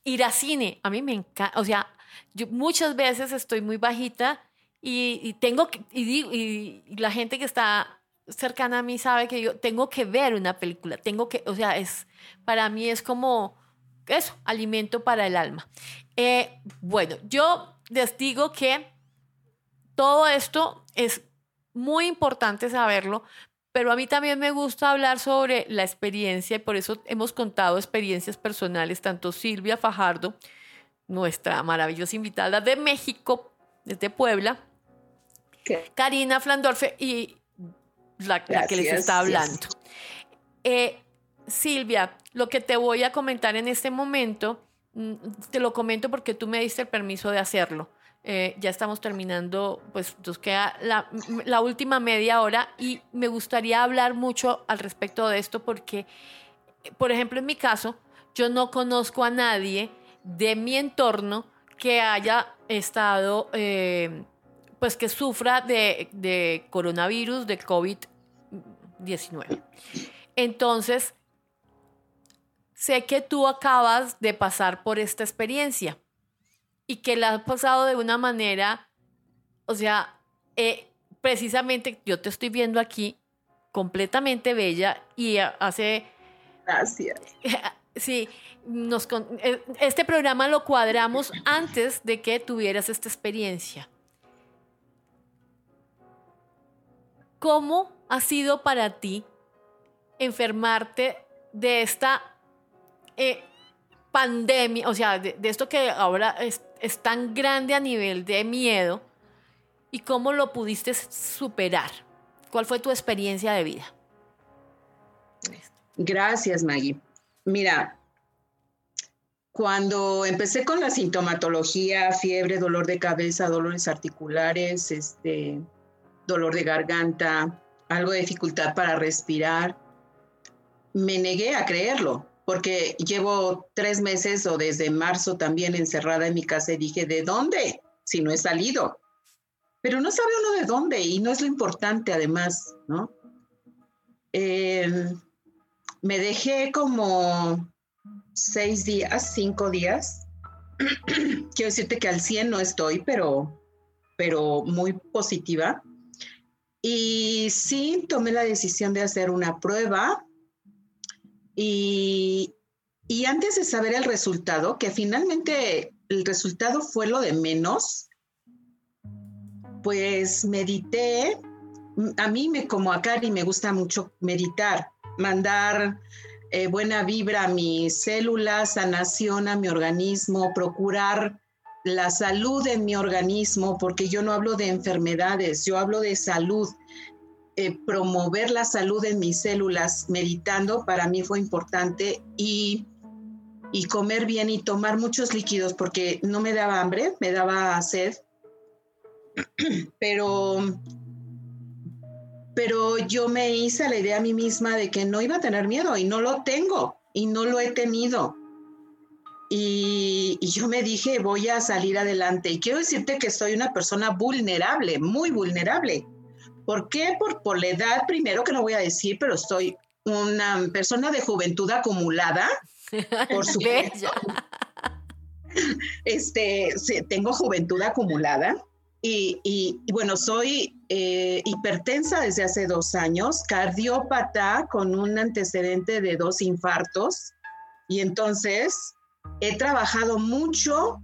ir a cine, a mí me encanta. O sea, yo muchas veces estoy muy bajita y, tengo que, y, y la gente que está cercana a mí sabe que yo tengo que ver una película. Tengo que, o sea, es, para mí es como eso, alimento para el alma. Eh, bueno, yo les digo que todo esto es muy importante saberlo, pero a mí también me gusta hablar sobre la experiencia y por eso hemos contado experiencias personales, tanto Silvia Fajardo, nuestra maravillosa invitada de México, desde Puebla, Karina Flandorfe y la, que les está hablando. Eh, Silvia, lo que te voy a comentar en este momento, mm, te lo comento porque tú me diste el permiso de hacerlo. Eh, ya estamos terminando, pues nos queda la, la, última media hora y me gustaría hablar mucho al respecto de esto porque, por ejemplo, en mi caso, yo no conozco a nadie de mi entorno que haya estado, eh, pues que sufra de, de coronavirus, de COVID-19. Entonces, sé que tú acabas de pasar por esta experiencia y que la has pasado de una manera, o sea, eh, precisamente yo te estoy viendo aquí completamente bella y hace... Gracias. Sí, nos, eh, este programa lo cuadramos antes de que tuvieras esta experiencia. ¿Cómo ha sido para ti enfermarte de esta eh, pandemia, o sea, de, esto que ahora es, es, tan grande a nivel de miedo, y cómo lo pudiste superar? ¿Cuál fue tu experiencia de vida? Gracias, Maggie. Mira, cuando empecé con la sintomatología, fiebre, dolor de cabeza, dolores articulares, este, dolor de garganta, algo de dificultad para respirar, me negué a creerlo, porque llevo tres meses o desde marzo también encerrada en mi casa y dije, ¿de dónde? Si no he salido. Pero no sabe uno de dónde y no es lo importante además, ¿no? Eh, me dejé como seis días, cinco días. Quiero decirte que al 100 no estoy, pero, pero muy positiva. Y sí, tomé la decisión de hacer una prueba. Y, y antes de saber el resultado, que finalmente el resultado fue lo de menos, pues medité. A mí, me, como a Cari, me gusta mucho meditar mandar eh, buena vibra a mis células, sanación a mi organismo, procurar la salud en mi organismo, porque yo no hablo de enfermedades, yo hablo de salud. Eh, promover la salud en mis células meditando para mí fue importante y, y comer bien y tomar muchos líquidos porque no me daba hambre, me daba sed, pero pero yo me hice la idea a mí misma de que no iba a tener miedo y no lo tengo y no lo he tenido. Y, yo me dije, voy a salir adelante. Y quiero decirte que soy una persona vulnerable, muy vulnerable. ¿Por qué? Por, por la edad, primero que no voy a decir, pero soy una persona de juventud acumulada. Por supuesto. este, tengo juventud acumulada. Y, bueno, soy eh, hipertensa desde hace dos años, cardiópata con un antecedente de dos infartos. Y entonces he trabajado mucho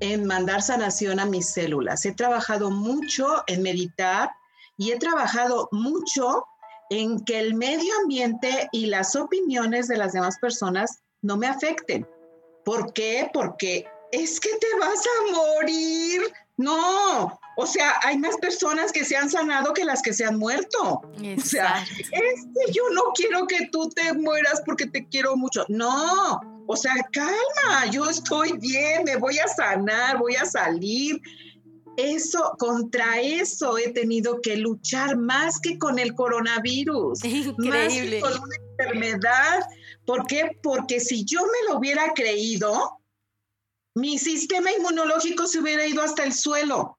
en mandar sanación a mis células. He trabajado mucho en meditar y he trabajado mucho en que el medio ambiente y las opiniones de las demás personas no me afecten. ¿Por qué? Porque es que te vas a morir no, o sea, hay más personas que se han sanado que las que se han muerto. O sea, es que yo no quiero que tú te mueras porque te quiero mucho. No, o sea, calma, yo estoy bien, me voy a sanar, voy a salir. Eso, contra eso he tenido que luchar más que con el coronavirus. Increíble. Más que con una enfermedad. ¿Por qué? Porque si yo me lo hubiera creído, mi sistema inmunológico se hubiera ido hasta el suelo.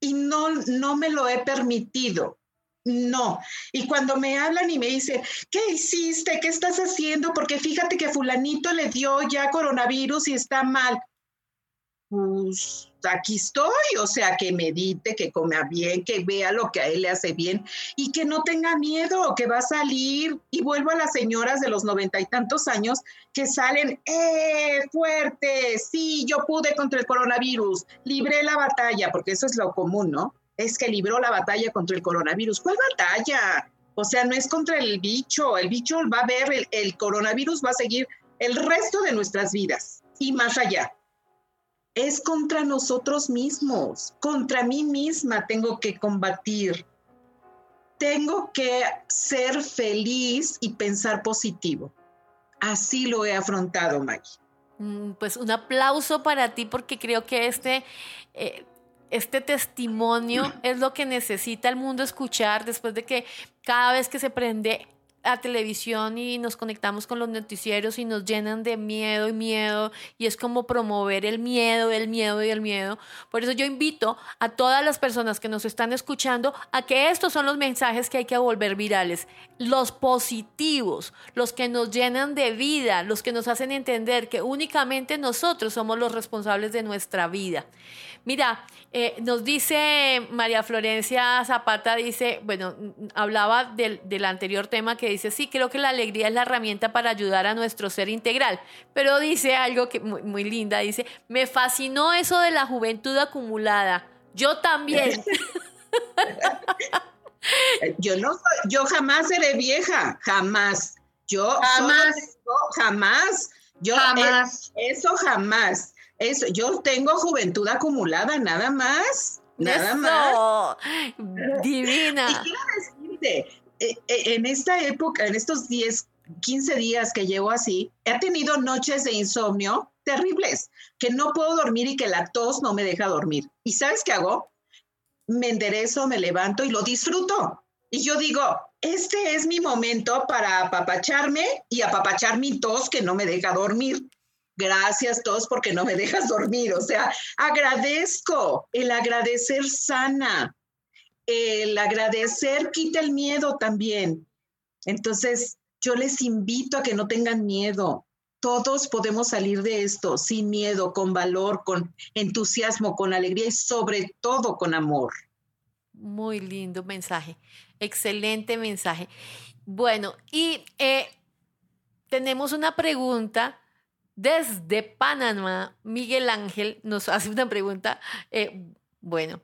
Y no, no me lo he permitido. No. Y cuando me hablan y me dicen, ¿qué hiciste? ¿Qué estás haciendo? Porque fíjate que fulanito le dio ya coronavirus y está mal. Pues aquí estoy, o sea, que medite, que coma bien, que vea lo que a él le hace bien y que no tenga miedo, que va a salir y vuelvo a las señoras de los noventa y tantos años que salen, ¡eh, fuerte! Sí, yo pude contra el coronavirus, libré la batalla, porque eso es lo común, ¿no? Es que libró la batalla contra el coronavirus. ¿Cuál batalla? O sea, no es contra el bicho, el bicho va a ver, el, el coronavirus va a seguir el resto de nuestras vidas y más allá es contra nosotros mismos, contra mí misma tengo que combatir. Tengo que ser feliz y pensar positivo. Así lo he afrontado, Maggie. Mm, pues un aplauso para ti porque creo que este, eh, este testimonio es lo que necesita el mundo escuchar después de que cada vez que se prende a televisión y nos conectamos con los noticieros y nos llenan de miedo y miedo y es como promover el miedo, el miedo y el miedo. Por eso yo invito a todas las personas que nos están escuchando a que estos son los mensajes que hay que volver virales, los positivos, los que nos llenan de vida, los que nos hacen entender que únicamente nosotros somos los responsables de nuestra vida. Mira, eh, nos dice María Florencia Zapata, dice, bueno, hablaba del, del anterior tema que dice, sí, creo que la alegría es la herramienta para ayudar a nuestro ser integral, pero dice algo que muy, muy linda, dice, me fascinó eso de la juventud acumulada. Yo también. yo no yo jamás seré vieja, jamás. Yo jamás, jamás. Yo jamás. eso jamás. Eso, yo tengo juventud acumulada, nada más. Nada más. Divina. Y quiero decirte, eh, eh, en esta época, en estos 10, 15 días que llevo así, he tenido noches de insomnio terribles, que no puedo dormir y que la tos no me deja dormir. ¿Y sabes qué hago? Me enderezo, me levanto y lo disfruto. Y yo digo, este es mi momento para apapacharme y apapachar mi tos que no me deja dormir. Gracias todos porque no me dejas dormir. O sea, agradezco. El agradecer sana. El agradecer quita el miedo también. Entonces, yo les invito a que no tengan miedo. Todos podemos salir de esto sin miedo, con valor, con entusiasmo, con alegría y sobre todo con amor. Muy lindo mensaje. Excelente mensaje. Bueno, y eh, tenemos una pregunta desde Panamá, Miguel Ángel nos hace una pregunta. Eh, bueno,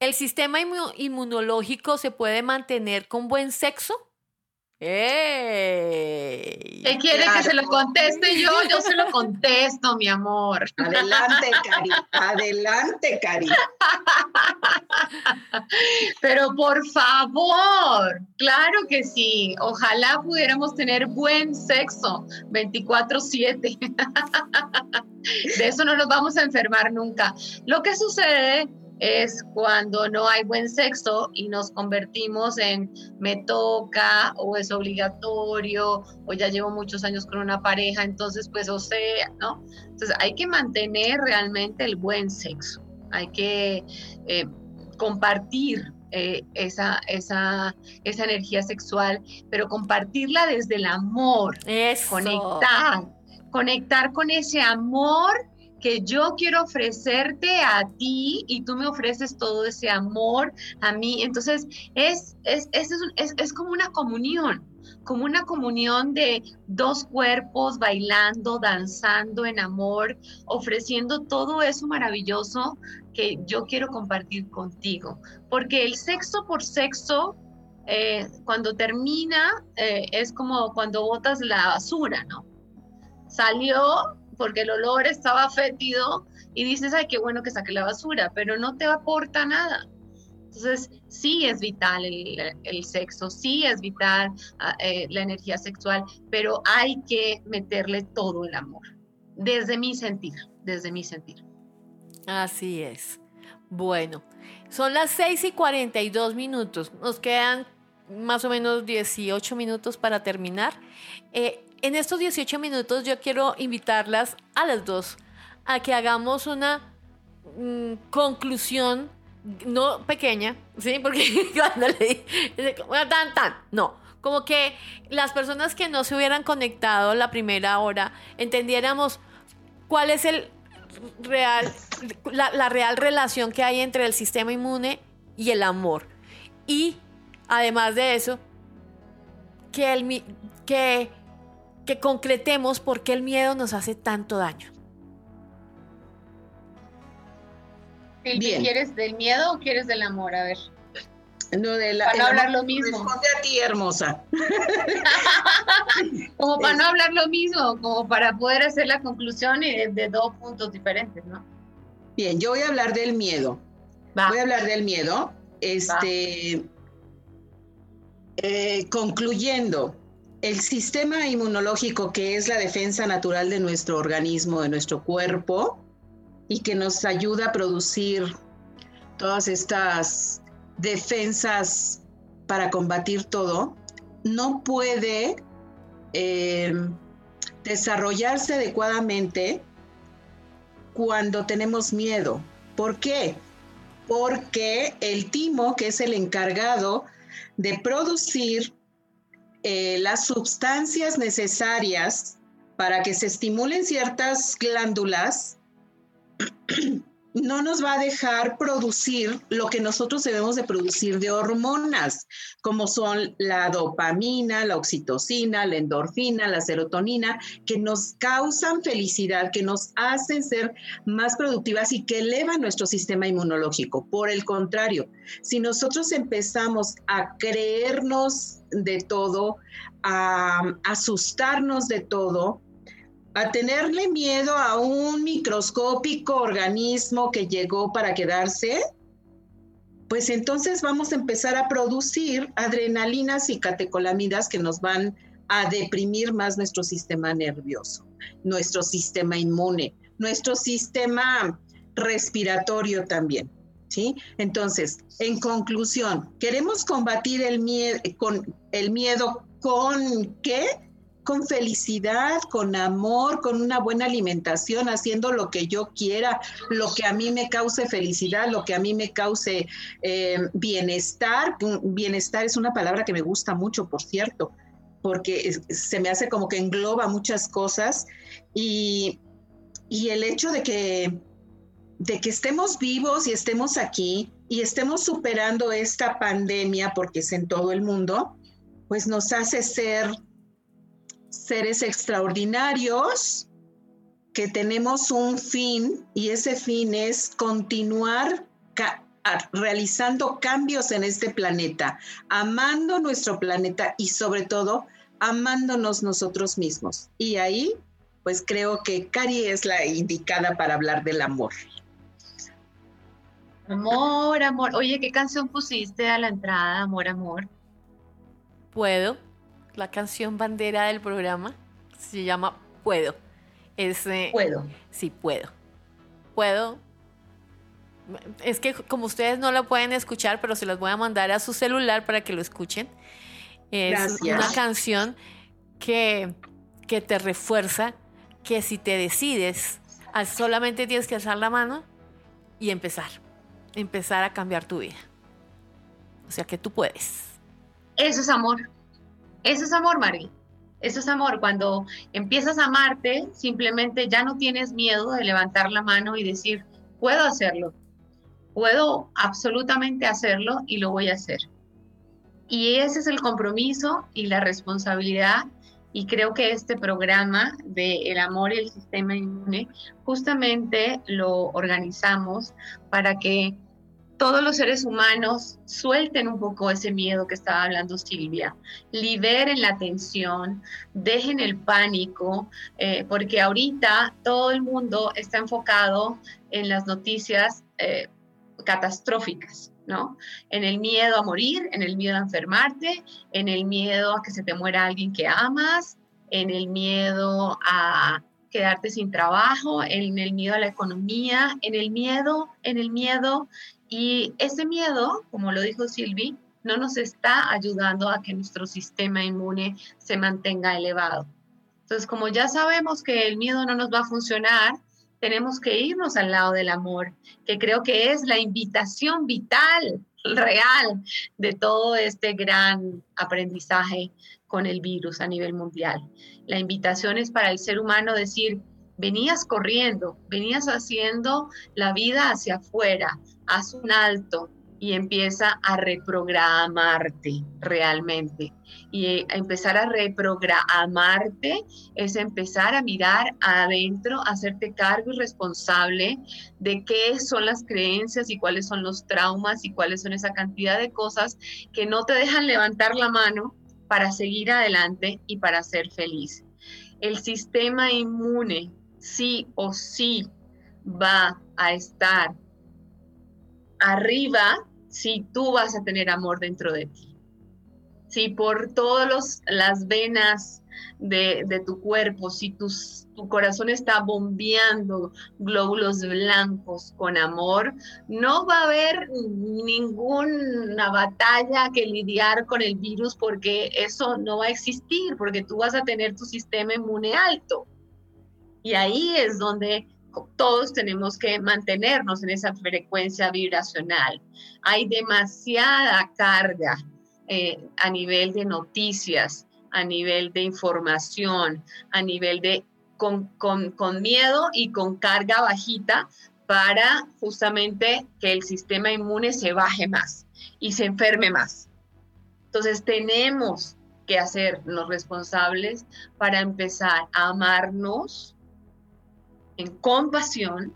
¿el sistema inmunológico se puede mantener con buen sexo? ¡Ey! ¿Qué quiere que se lo conteste yo? Yo se lo contesto, mi amor. Adelante, Cari. Adelante, Cari. Pero por favor, claro que sí. Ojalá pudiéramos tener buen sexo 24/7. De eso no nos vamos a enfermar nunca. Lo que sucede es cuando no hay buen sexo y nos convertimos en me toca o es obligatorio o ya llevo muchos años con una pareja, entonces pues o sea, ¿no? Entonces hay que mantener realmente el buen sexo, hay que eh, compartir eh, esa, esa, esa energía sexual, pero compartirla desde el amor, conectar, conectar con ese amor que yo quiero ofrecerte a ti y tú me ofreces todo ese amor a mí. Entonces, es, es, es, es, como una comunión, como una comunión de dos cuerpos bailando, danzando en amor, ofreciendo todo eso maravilloso que yo quiero compartir contigo. Porque el sexo por sexo, eh, cuando termina, eh, es como cuando botas la basura, ¿no? Salió, porque el olor estaba fétido y dices, ay, qué bueno que saque la basura, pero no te aporta nada. Entonces, sí es vital el, sexo, sí es vital ah, eh, la energía sexual, pero hay que meterle todo el amor, desde mi sentir, desde mi sentir. Así es. Bueno, son las 6 y 42 minutos, nos quedan más o menos 18 minutos para terminar. Eh, en estos 18 minutos yo quiero invitarlas a las dos a que hagamos una mm, conclusión, no pequeña, ¿sí? Porque cuando le tan, tan, no. Como que las personas que no se hubieran conectado la primera hora entendiéramos cuál es el real, la, real relación que hay entre el sistema inmune y el amor. Y además de eso, que, el, que, que concretemos por qué el miedo nos hace tanto daño. ¿Quieres del miedo o quieres del amor? A ver. No, de la, para no hablar lo mismo. Responde a ti, hermosa. como para no hablar lo mismo, como para poder hacer la conclusión de, dos puntos diferentes, ¿no? Bien, yo voy a hablar del miedo. Voy a hablar del miedo. Este, eh, concluyendo, el sistema inmunológico, que es la defensa natural de nuestro organismo, de nuestro cuerpo, y que nos ayuda a producir todas estas defensas para combatir todo, no puede eh, desarrollarse adecuadamente cuando tenemos miedo. ¿Por qué? Porque el timo, que es el encargado de producir eh, las sustancias necesarias para que se estimulen ciertas glándulas, no nos va a dejar producir lo que nosotros debemos de producir de hormonas, como son la dopamina, la oxitocina, la endorfina, la serotonina, que nos causan felicidad, que nos hacen ser más productivas y que elevan nuestro sistema inmunológico. Por el contrario, si nosotros empezamos a creernos de todo, a asustarnos de todo, a tenerle miedo a un microscópico organismo que llegó para quedarse, pues entonces vamos a empezar a producir adrenalinas y catecolamidas que nos van a deprimir más nuestro sistema nervioso, nuestro sistema inmune, nuestro sistema respiratorio también. ¿Sí? Entonces, en conclusión, queremos combatir el miedo con el miedo con qué? Con felicidad, con amor, con una buena alimentación, haciendo lo que yo quiera, lo que a mí me cause felicidad, lo que a mí me cause eh, bienestar. Bienestar es una palabra que me gusta mucho, por cierto, porque se me hace como que engloba muchas cosas y, y el hecho de que, de que estemos vivos y estemos aquí y estemos superando esta pandemia, porque es en todo el mundo, pues nos hace ser seres extraordinarios que tenemos un fin y ese fin es continuar realizando cambios en este planeta, amando nuestro planeta y sobre todo amándonos nosotros mismos. Y ahí, pues creo que Cari es la indicada para hablar del amor. Amor, amor. Oye, ¿qué canción pusiste a la entrada, amor, amor? Puedo la canción bandera del programa. Se llama Puedo. Es, eh, puedo. Sí, puedo. Puedo. Es que como ustedes no la pueden escuchar, pero se las voy a mandar a su celular para que lo escuchen. Es una canción que, que te refuerza que si te decides, solamente tienes que alzar la mano y empezar. Empezar a cambiar tu vida. O sea que tú puedes. Eso es amor. Eso es amor, Mari. Eso es amor. Cuando empiezas a amarte, simplemente ya no tienes miedo de levantar la mano y decir, puedo hacerlo. Puedo absolutamente hacerlo y lo voy a hacer. Y ese es el compromiso y la responsabilidad. Y creo que este programa de El amor y el sistema inmune justamente lo organizamos para que todos los seres humanos suelten un poco ese miedo que estaba hablando Silvia, liberen la tensión, dejen el pánico, eh, porque ahorita todo el mundo está enfocado en las noticias eh, catastróficas, ¿no? En el miedo a morir, en el miedo a enfermarte, en el miedo a que se te muera alguien que amas, en el miedo a quedarte sin trabajo, en el miedo a la economía, en el miedo, en el miedo y ese miedo, como lo dijo Silvi, no nos está ayudando a que nuestro sistema inmune se mantenga elevado. Entonces, como ya sabemos que el miedo no nos va a funcionar, tenemos que irnos al lado del amor, que creo que es la invitación vital, real, de todo este gran aprendizaje con el virus a nivel mundial. La invitación es para el ser humano decir, venías corriendo, venías haciendo la vida hacia afuera, haz un alto, y empieza a reprogramarte realmente. Y empezar a reprogramarte es empezar a mirar adentro, hacerte cargo y responsable de qué son las creencias y cuáles son los traumas y cuáles son esa cantidad de cosas que no te dejan levantar la mano para seguir adelante y para ser feliz. El sistema inmune sí o sí va a estar arriba si tú vas a tener amor dentro de ti. Si por todas las venas de, tu cuerpo, si tu corazón está bombeando glóbulos blancos con amor, no va a haber ninguna batalla que lidiar con el virus porque eso no va a existir, porque tú vas a tener tu sistema inmune alto. Y ahí es donde todos tenemos que mantenernos en esa frecuencia vibracional. Hay demasiada carga eh, a nivel de noticias, a nivel de información, a nivel de con, con miedo y con carga bajita para justamente que el sistema inmune se baje más y se enferme más. Entonces tenemos que hacernos responsables para empezar a amarnos, en compasión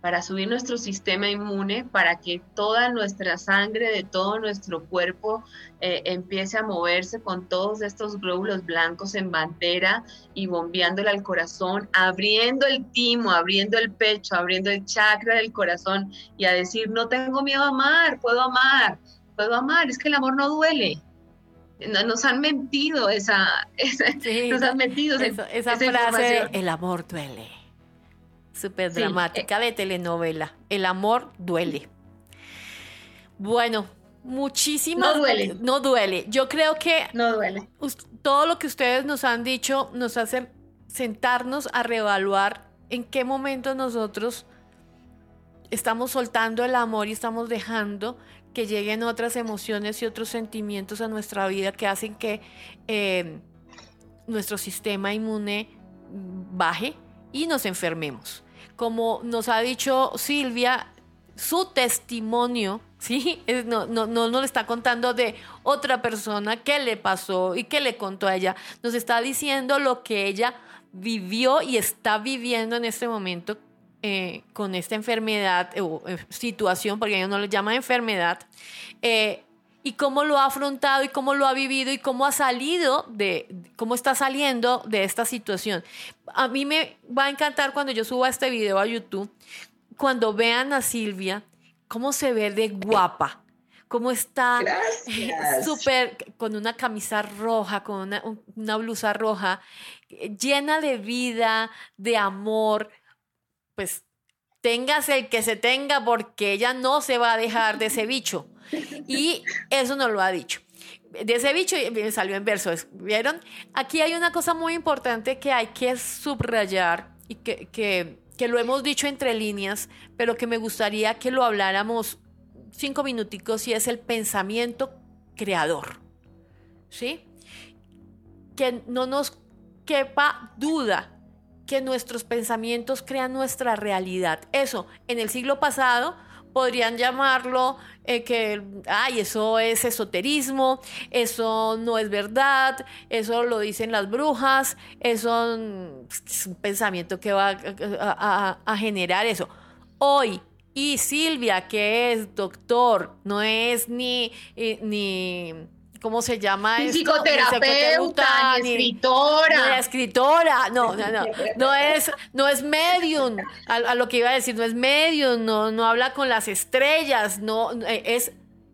para subir nuestro sistema inmune, para que toda nuestra sangre de todo nuestro cuerpo eh, empiece a moverse con todos estos glóbulos blancos en bandera y bombeándole al corazón, abriendo el timo, abriendo el pecho, abriendo el chakra del corazón y a decir, no tengo miedo a amar, puedo amar, puedo amar, es que el amor no duele. Nos han mentido esa, nos han mentido esa, esa frase, el amor duele súper dramática de telenovela. El amor duele. Bueno, muchísimas. No duele. No duele. Yo creo que. No duele. Todo lo que ustedes nos han dicho nos hace sentarnos a reevaluar en qué momento nosotros estamos soltando el amor y estamos dejando que lleguen otras emociones y otros sentimientos a nuestra vida que hacen que eh, nuestro sistema inmune baje y nos enfermemos como nos ha dicho Silvia, su testimonio, ¿sí? No, no, no nos está contando de otra persona qué le pasó y qué le contó a ella. Nos está diciendo lo que ella vivió y está viviendo en este momento eh, con esta enfermedad o eh, situación, porque ella no le llama enfermedad. Eh, y cómo lo ha afrontado y cómo lo ha vivido y cómo ha salido de, cómo está saliendo de esta situación. A mí me va a encantar cuando yo suba este video a YouTube, cuando vean a Silvia, cómo se ve de guapa, cómo está súper, con una camisa roja, con una, una blusa roja, llena de vida, de amor, pues téngase el que se tenga porque ella no se va a dejar de ese bicho. Y eso no lo ha dicho. De ese bicho salió en verso, ¿vieron? Aquí hay una cosa muy importante que hay que subrayar y que, que, lo hemos dicho entre líneas, pero que me gustaría que lo habláramos cinco minuticos y es el pensamiento creador. ¿Sí? Que no nos quepa duda que nuestros pensamientos crean nuestra realidad. Eso, en el siglo pasado podrían llamarlo eh, que, ay, eso es esoterismo, eso no es verdad, eso lo dicen las brujas, eso es un pensamiento que va a, generar eso. Hoy, y Silvia, que es doctor, no es ni, eh, ni ¿cómo se llama esto? Psicoterapeuta, ni, escritora. Ni escritora, no, no, no, no es, no es medium, a, lo que iba a decir, no es medium, no, no habla con las estrellas, no, eh, es,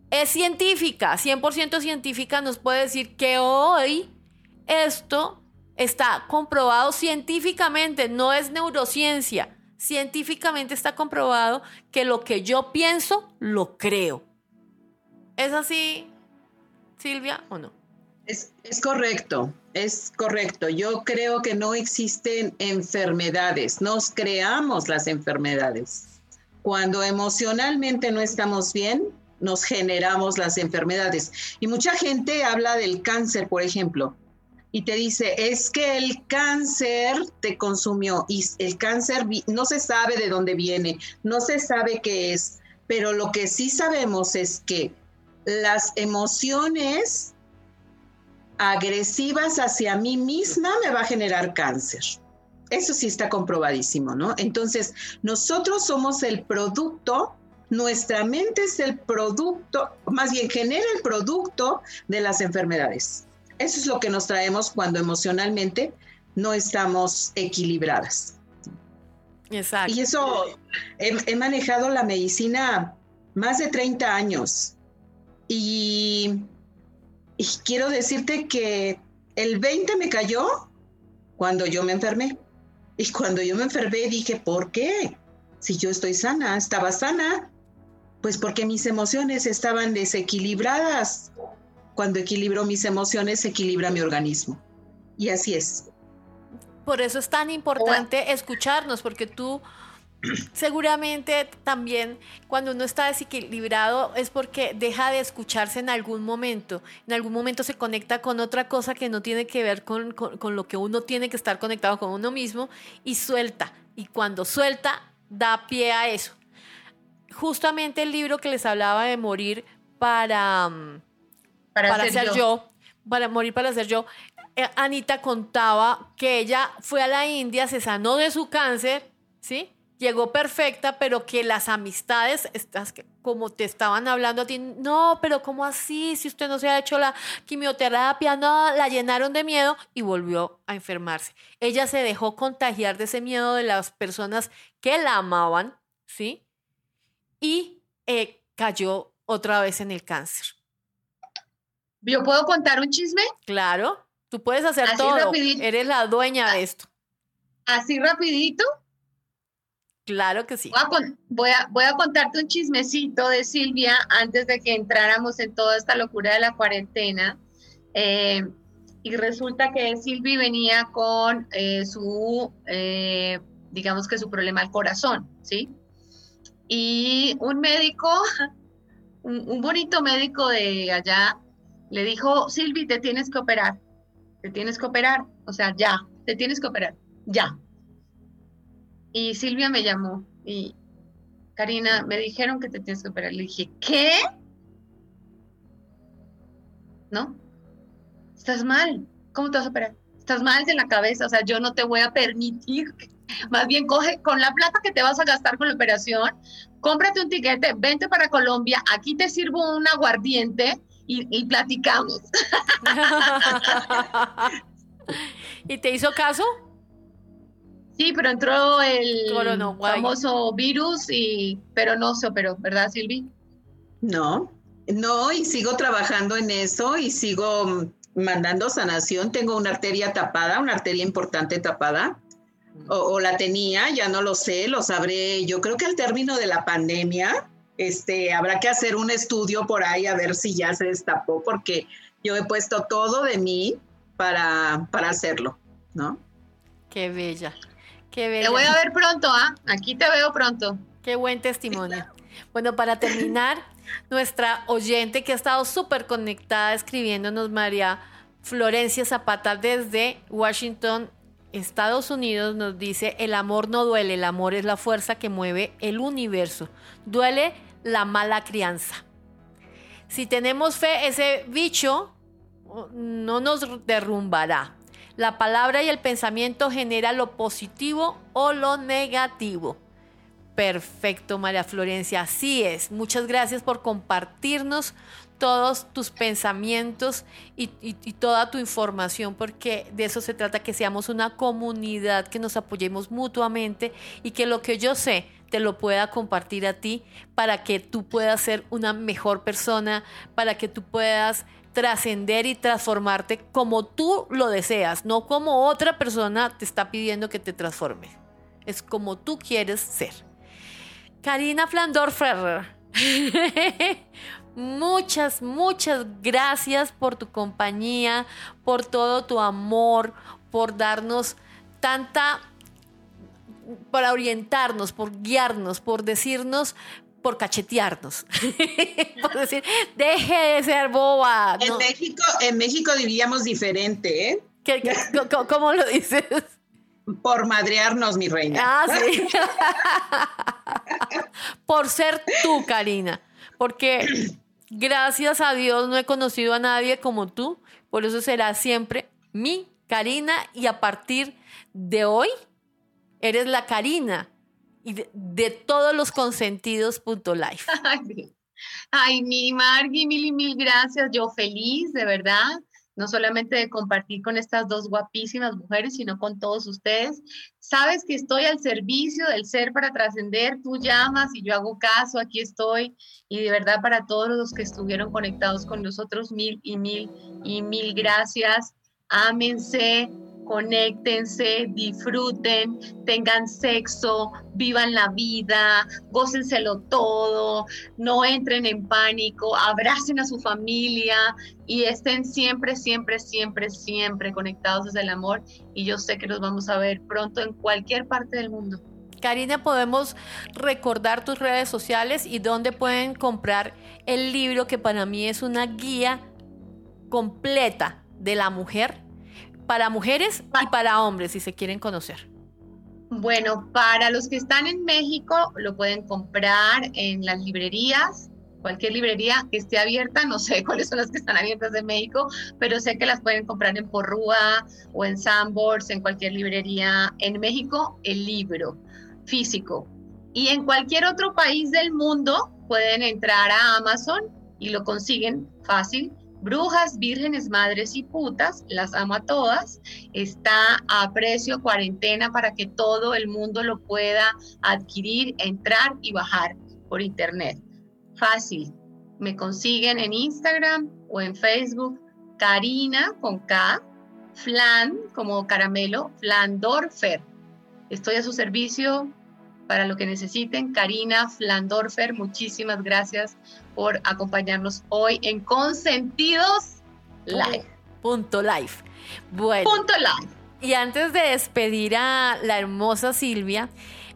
es científica, 100% científica, nos puede decir que hoy esto está comprobado científicamente, no es neurociencia, científicamente está comprobado que lo que yo pienso, lo creo. ¿Es así, Silvia, o no? Es, correcto, es correcto. Yo creo que no existen enfermedades, nos creamos las enfermedades. Cuando emocionalmente no estamos bien, nos generamos las enfermedades. Y mucha gente habla del cáncer, por ejemplo. y te dice, es que el cáncer te consumió y el cáncer no se sabe de dónde viene, no se sabe qué es, pero lo que sí sabemos es que las emociones agresivas hacia mí misma me va a generar cáncer. Eso sí está comprobadísimo, ¿no? Entonces, nosotros somos el producto, nuestra mente es el producto, más bien genera el producto de las enfermedades. Eso es lo que nos traemos cuando emocionalmente no estamos equilibradas. Exacto. Y eso, he, manejado la medicina más de 30 años. Y, y quiero decirte que el 20 me cayó cuando yo me enfermé. Y cuando yo me enfermé dije, ¿por qué? Si yo estoy sana, estaba sana, pues porque mis emociones estaban desequilibradas. Cuando equilibro mis emociones, equilibra mi organismo. Y así es. Por eso es tan importante escucharnos, porque tú seguramente también cuando uno está desequilibrado es porque deja de escucharse en algún momento. En algún momento se conecta con otra cosa que no tiene que ver con, con lo que uno tiene que estar conectado con uno mismo y suelta. Y cuando suelta, da pie a eso. Justamente el libro que les hablaba de morir para mm, para, ser, yo. para morir para ser yo. Eh, Anita contaba que ella fue a la India, se sanó de su cáncer, ¿sí? Llegó perfecta, pero que las amistades, estas como te estaban hablando a ti, no, pero ¿cómo así? Si usted no se ha hecho la quimioterapia, no, la llenaron de miedo y volvió a enfermarse. Ella se dejó contagiar de ese miedo de las personas que la amaban, ¿sí? Y eh, cayó otra vez en el cáncer. ¿Yo puedo contar un chisme? Claro, tú puedes hacer todo. Eres la dueña de esto. ¿Así rapidito? Claro que sí. Voy a, voy a, contarte un chismecito de Silvia antes de que entráramos en toda esta locura de la cuarentena. Eh, y resulta que Silvia venía con eh, su, eh, digamos que su problema al corazón, ¿sí? Y un médico, un bonito médico de allá, le dijo, Silvi, te tienes que operar, te tienes que operar, o sea, ya, te tienes que operar, ya. Y Silvia me llamó y, Karina, me dijeron que te tienes que operar. Le dije, ¿qué? ¿No? Estás mal. ¿Cómo te vas a operar? Estás mal de la cabeza, o sea, yo no te voy a permitir. Más bien, coge con la plata que te vas a gastar con la operación, cómprate un tiquete, vente para Colombia, aquí te sirvo un aguardiente y, platicamos. ¿Y te hizo caso? Sí, pero entró el famoso virus y pero no se operó, ¿verdad, Silvi? No, no, y sigo trabajando en eso y sigo mandando sanación. Tengo una arteria tapada, una arteria importante tapada. O, o, la tenía, ya no lo sé, lo sabré. Yo creo que al término de la pandemia, este, habrá que hacer un estudio por ahí a ver si ya se destapó, porque yo he puesto todo de mí para, para hacerlo, ¿no? Qué bella, qué. Te voy a ver pronto, ¿ah? Aquí te veo pronto. Qué buen testimonio. Bueno, para terminar, nuestra oyente que ha estado súper conectada escribiéndonos, María Florencia Zapata desde Washington, Estados Unidos, nos dice, el amor no duele, el amor es la fuerza que mueve el universo. Duele la mala crianza. Si tenemos fe, ese bicho no nos derrumbará. La palabra y el pensamiento genera lo positivo o lo negativo. Perfecto, María Florencia, así es. Muchas gracias por compartirnos todos tus pensamientos y, toda tu información, porque de eso se trata, que seamos una comunidad, que nos apoyemos mutuamente y que lo que yo sé te lo pueda compartir a ti para que tú puedas ser una mejor persona, para que tú puedas trascender y transformarte como tú lo deseas, no como otra persona te está pidiendo que te transformes. Es como tú quieres ser. Karina Flandorfer. Muchas, muchas gracias por tu compañía, por todo tu amor, por darnos tanta, para orientarnos, por guiarnos, por decirnos, por cachetearnos, por decir, deje de ser boba. En, México, en México diríamos diferente, ¿eh? cómo lo dices? Por madrearnos, mi reina. Ah, sí. Por ser tú, Karina. Porque gracias a Dios no he conocido a nadie como tú. Por eso será siempre mi Karina. Y a partir de hoy, eres la Karina y de, todos los consentidos. Life. Ay, mi Margui, mil y mil gracias. Yo feliz, de verdad no solamente de compartir con estas dos guapísimas mujeres, sino con todos ustedes. Sabes que estoy al servicio del ser para trascender, tú llamas y yo hago caso, aquí estoy. Y de verdad para todos los que estuvieron conectados con nosotros, mil y mil y mil gracias. Ámense, conéctense, disfruten, tengan sexo, vivan la vida, gócenselo todo, no entren en pánico, abracen a su familia y estén siempre, siempre, siempre, siempre conectados desde el amor. Y yo sé que nos vamos a ver pronto en cualquier parte del mundo. Karina, podemos recordar tus redes sociales y dónde pueden comprar el libro que para mí es una guía completa de la mujer para mujeres y para hombres, si se quieren conocer. Bueno, para los que están en México, lo pueden comprar en las librerías, cualquier librería que esté abierta, no sé cuáles son las que están abiertas en México, pero sé que las pueden comprar en Porrúa o en Sambors, en cualquier librería en México, el libro físico. Y en cualquier otro país del mundo pueden entrar a Amazon y lo consiguen fácil Brujas, vírgenes, madres y putas, las amo a todas. Está a precio cuarentena para que todo el mundo lo pueda adquirir, entrar y bajar por internet. Fácil. Me consiguen en Instagram o en Facebook. Karina con K, Flan como caramelo, Flandorfer. Estoy a su servicio para lo que necesiten. Karina Flandorfer, muchísimas gracias por acompañarnos hoy en Consentidos Live. Punto live. Bueno. Punto live. Y antes de despedir a la hermosa Silvia,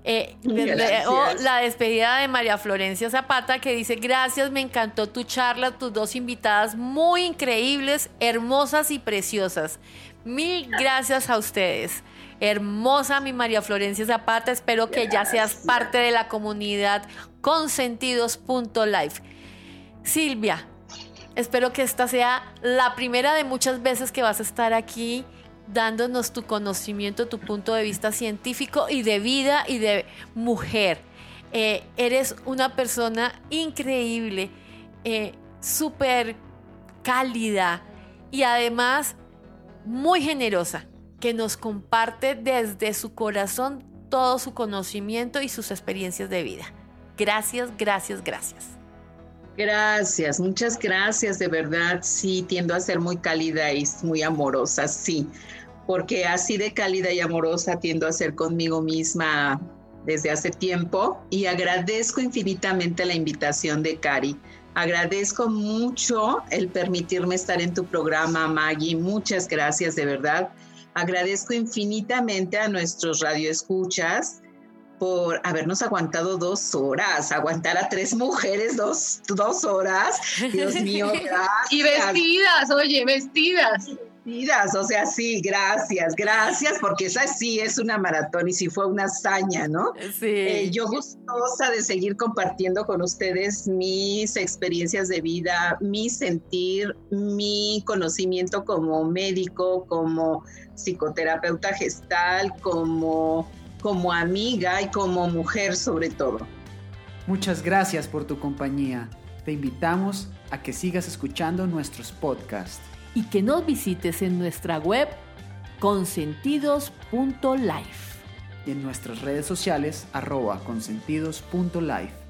eh, la despedida de María Florencia Zapata que dice, gracias, me encantó tu charla, tus dos invitadas muy increíbles, hermosas y preciosas. Mil gracias a ustedes. Hermosa mi María Florencia Zapata, espero que ya seas parte de la comunidad consentidos.life. Silvia, espero que esta sea la primera de muchas veces que vas a estar aquí dándonos tu conocimiento, tu punto de vista científico y de vida y de mujer. Eh, eres una persona increíble, eh, súper cálida y además muy generosa que nos comparte desde su corazón todo su conocimiento y sus experiencias de vida. Gracias, gracias, gracias. Gracias, muchas gracias, de verdad, sí, tiendo a ser muy cálida y muy amorosa, sí, porque así de cálida y amorosa tiendo a ser conmigo misma desde hace tiempo y agradezco infinitamente la invitación de Cari. Agradezco mucho el permitirme estar en tu programa, Maggie. Muchas gracias, de verdad. Agradezco infinitamente a nuestros radioescuchas por habernos aguantado dos horas, aguantar a tres mujeres dos, dos horas. Dios mío, gracias. Y vestidas, oye, vestidas o sea, sí, gracias, gracias, porque esa sí es una maratón y sí fue una hazaña, ¿no? Sí. Eh, yo gustosa de seguir compartiendo con ustedes mis experiencias de vida, mi sentir, mi conocimiento como médico, como psicoterapeuta gestal, como, como amiga y como mujer sobre todo. Muchas gracias por tu compañía. Te invitamos a que sigas escuchando nuestros podcasts y que nos visites en nuestra web consentidos.life y en nuestras redes sociales arroba consentidos.life.